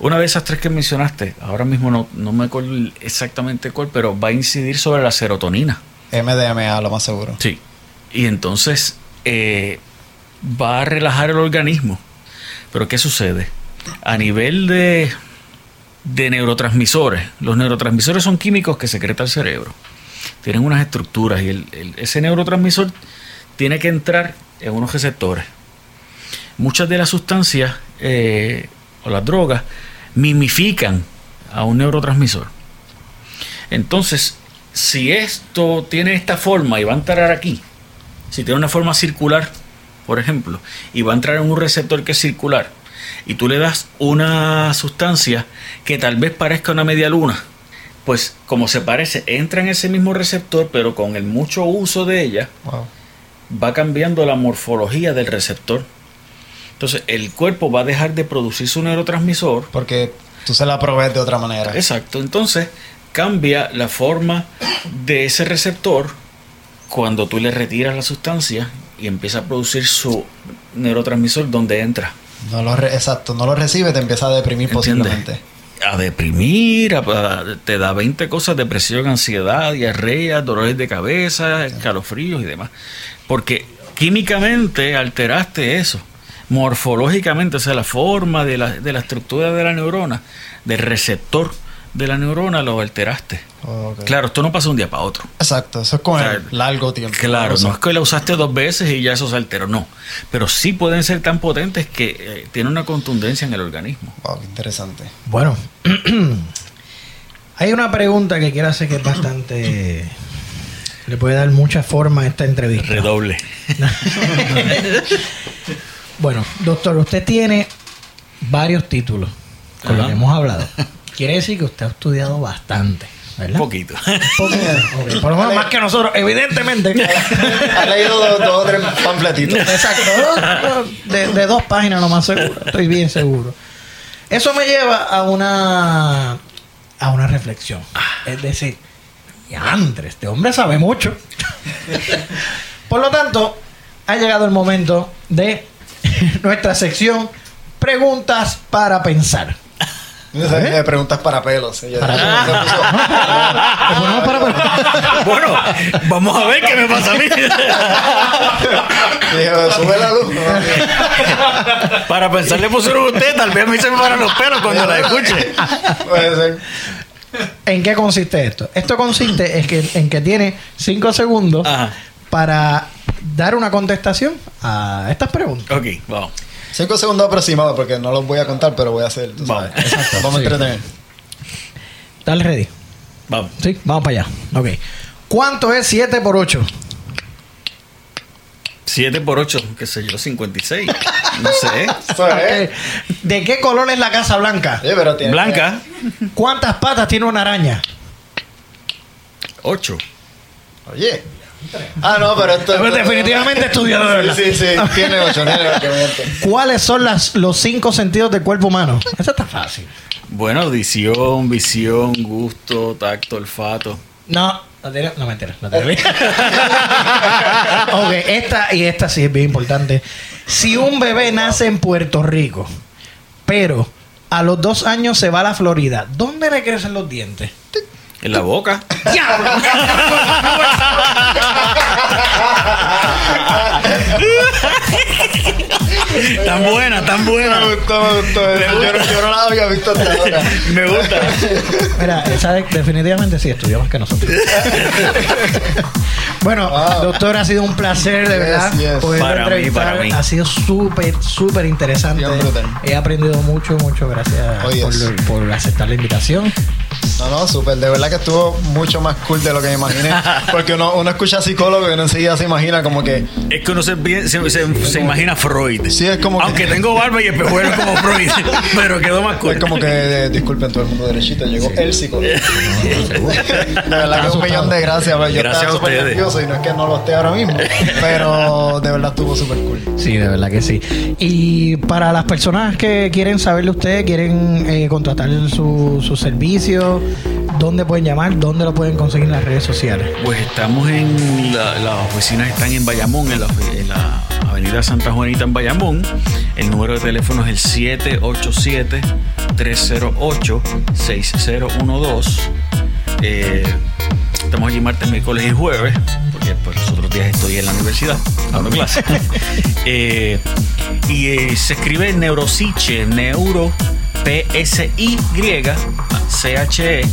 Speaker 2: una de esas tres que mencionaste, ahora mismo no, no me acuerdo exactamente cuál, pero va a incidir sobre la serotonina.
Speaker 3: MDMA, lo más seguro.
Speaker 2: Sí. Y entonces eh, va a relajar el organismo. Pero ¿qué sucede? A nivel de, de neurotransmisores, los neurotransmisores son químicos que secreta el cerebro. Tienen unas estructuras y el- el- ese neurotransmisor tiene que entrar en unos receptores. Muchas de las sustancias eh, o las drogas mimifican a un neurotransmisor. Entonces, si esto tiene esta forma y va a entrar aquí, si tiene una forma circular, por ejemplo, y va a entrar en un receptor que es circular, y tú le das una sustancia que tal vez parezca una media luna, pues como se parece, entra en ese mismo receptor, pero con el mucho uso de ella,
Speaker 3: Wow.
Speaker 2: va cambiando la morfología del receptor. Entonces, el cuerpo va a dejar de producir su neurotransmisor
Speaker 3: Porque tú se la provees de otra manera.
Speaker 2: Exacto. Entonces cambia la forma de ese receptor cuando tú le retiras la sustancia y empieza a producir su neurotransmisor donde entra.
Speaker 3: No lo re- exacto, no lo recibe, te empieza a deprimir
Speaker 2: ¿Entiendes?
Speaker 3: posiblemente.
Speaker 2: A deprimir, a- a- te da 20 cosas, depresión, ansiedad, diarrea, dolores de cabeza, escalofríos y demás. Porque químicamente alteraste eso. Morfológicamente, o sea, la forma de la, de la estructura de la neurona, del receptor de la neurona, lo alteraste.
Speaker 3: Ok.
Speaker 2: Claro, esto no pasa un día para otro.
Speaker 3: Exacto, eso es con
Speaker 2: O sea,
Speaker 3: el largo tiempo.
Speaker 2: Claro, no es que la usaste dos veces y ya eso se alteró, no. Pero sí pueden ser tan potentes que eh, tienen una contundencia en el organismo.
Speaker 3: Wow, qué interesante.
Speaker 1: Bueno, hay una pregunta que quiero hacer que es bastante. Le puede dar mucha forma a esta entrevista.
Speaker 2: Redoble.
Speaker 1: Bueno, doctor, usted tiene varios títulos con los que hemos hablado. Quiere decir que usted ha estudiado bastante,
Speaker 2: Un
Speaker 1: ¿verdad?
Speaker 2: poquito.
Speaker 1: Poco- ok, Por lo menos más que nosotros, evidentemente.
Speaker 3: Has leído dos, dos o tres panfletitos.
Speaker 1: Exacto. De, de dos páginas lo más seguro. Estoy bien seguro. Eso me lleva a una a una reflexión. Es decir, Andrés, este hombre sabe mucho. Por lo tanto, ha llegado el momento de nuestra sección Preguntas para pensar.
Speaker 3: Me preguntas para pelos.
Speaker 1: Para para-
Speaker 2: bueno, vamos a ver qué me pasa a mí.
Speaker 3: Dije, sube la luz.
Speaker 2: Para pensar le pusieron usted, tal vez a mí se me paran los pelos cuando la escuche.
Speaker 3: Puede ser.
Speaker 1: ¿En qué consiste esto? Esto consiste en que, en que tiene cinco segundos
Speaker 2: Ajá.
Speaker 1: Para dar una contestación a estas preguntas.
Speaker 2: Ok, vamos.
Speaker 3: Cinco segundos aproximados porque no los voy a contar, pero voy a hacer. tú sabes.
Speaker 2: Vamos.
Speaker 3: Exacto. Vamos a
Speaker 1: Sí.
Speaker 3: entretener.
Speaker 1: Dale ready.
Speaker 2: Vamos.
Speaker 1: Sí, vamos para allá. Ok. ¿Cuánto es 7 por 8?
Speaker 2: 7 por 8, qué sé yo, 56. No sé.
Speaker 3: Es.
Speaker 1: ¿De qué color es la Casa Blanca?
Speaker 3: Sí, pero tiene-
Speaker 2: Blanca,
Speaker 1: ¿Cuántas patas tiene una araña?
Speaker 2: 8.
Speaker 3: Oye. Ah, no, pero esto.
Speaker 1: Pues definitivamente estudiado de verdad.
Speaker 3: Sí, sí, sí. Tiene ocho, tiene ocho. miento.
Speaker 1: ¿Cuáles son las, los cinco sentidos del cuerpo humano? Eso está fácil.
Speaker 2: Bueno, audición, visión, gusto, tacto, olfato.
Speaker 1: No, no, te- no mentira, no te Ok, esta y esta sí es bien importante. Si un bebé nace en Puerto Rico, pero a los dos años se va a la Florida, ¿dónde le crecen los dientes?
Speaker 2: En la boca.
Speaker 1: ¡Diablo!
Speaker 2: tan buena, tan buena.
Speaker 3: Me gustó, me gustó. eso. Yo, no- yo no la había visto hasta ahora.
Speaker 2: Me gusta.
Speaker 1: Mira, esa de- definitivamente sí estudió más que nosotros. bueno,
Speaker 3: Wow.
Speaker 1: doctor, ha sido un placer, de verdad,
Speaker 3: yes.
Speaker 2: Para mí, para mí.
Speaker 1: Ha sido súper, súper interesante. He aprendido mucho, mucho. Gracias
Speaker 3: Oh, yes.
Speaker 1: por, por aceptar la invitación.
Speaker 3: No, no, súper. De verdad que estuvo mucho más cool de lo que me imaginé. Porque uno, uno escucha psicólogo y uno enseguida se imagina como que.
Speaker 2: Es que uno se, se, se- se imagina Freud.
Speaker 3: Sí, es como que-
Speaker 2: Aunque tengo barba y espejuelo como Freud. pero quedó más cool.
Speaker 3: Es como que, disculpen todo el mundo derechito, llegó el psicólogo. de verdad que un millón de gracias. pues, Yo
Speaker 2: Gracias
Speaker 3: estaba
Speaker 2: a
Speaker 3: súper nervioso y no es que no lo esté ahora mismo. Pero de verdad estuvo súper cool.
Speaker 1: Sí, de verdad que sí. Y para las personas que quieren saber de usted, quieren eh, contratar su, su servicio, ¿dónde pueden llamar? ¿Dónde lo pueden conseguir en las redes sociales?
Speaker 2: Pues estamos en la- las oficinas están en Bayamón, en la, en la Avenida Santa Juanita en Bayamón. El número de teléfono es el 787 308 6012. Eh, estamos allí martes, miércoles y jueves, porque pues, los otros días estoy en la universidad dando clases. Eh, y eh, se escribe Neuropsiche, Neuro P-S-Y C-H-E,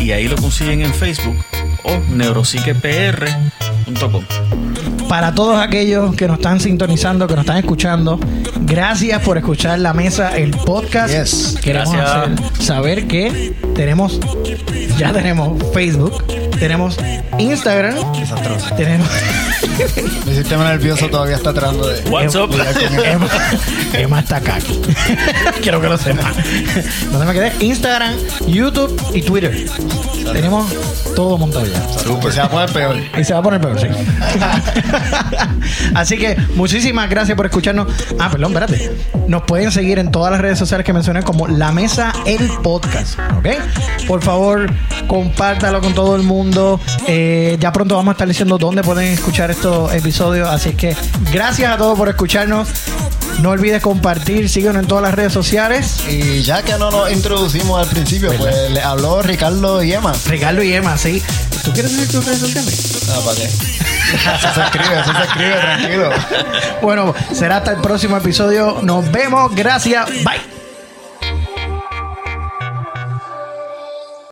Speaker 2: y ahí lo consiguen en Facebook o neuropsiquepr.com.
Speaker 1: Para todos aquellos que nos están sintonizando, que nos están escuchando, gracias por escuchar La Mesa, el podcast.
Speaker 3: Yes.
Speaker 1: Queremos
Speaker 2: Gracias.
Speaker 1: hacer saber que tenemos, ya tenemos Facebook, tenemos Instagram,
Speaker 3: Desastroso.
Speaker 1: tenemos
Speaker 3: Mi sistema nervioso todavía está tratando de.
Speaker 2: What's up?
Speaker 1: Emma, Emma está acá. aquí. Quiero que lo sepan. No se me quede. Instagram, YouTube y Twitter. Tenemos todo montado ya.
Speaker 3: Súper. Se va a poner peor.
Speaker 1: Y se va a poner peor, sí. Así que muchísimas gracias por escucharnos. Ah, perdón, espérate. Nos pueden seguir en todas las redes sociales que mencioné como La Mesa el Podcast. ¿Ok? Por favor, compártalo con todo el mundo. Eh, ya pronto vamos a estar diciendo dónde pueden escuchar estos episodios. Así que gracias a todos por escucharnos. No olvides compartir, síguenos en todas las redes sociales.
Speaker 3: Y ya que no nos introducimos al principio, pues le habló Ricardo y Emma.
Speaker 1: Ricardo y Emma, ¿sí? ¿Tú quieres decir tus redes sociales?
Speaker 3: Ah, ¿para qué? Eso se escribe, eso se escribe, tranquilo.
Speaker 1: Bueno, será hasta el próximo episodio. Nos vemos. Gracias. Bye.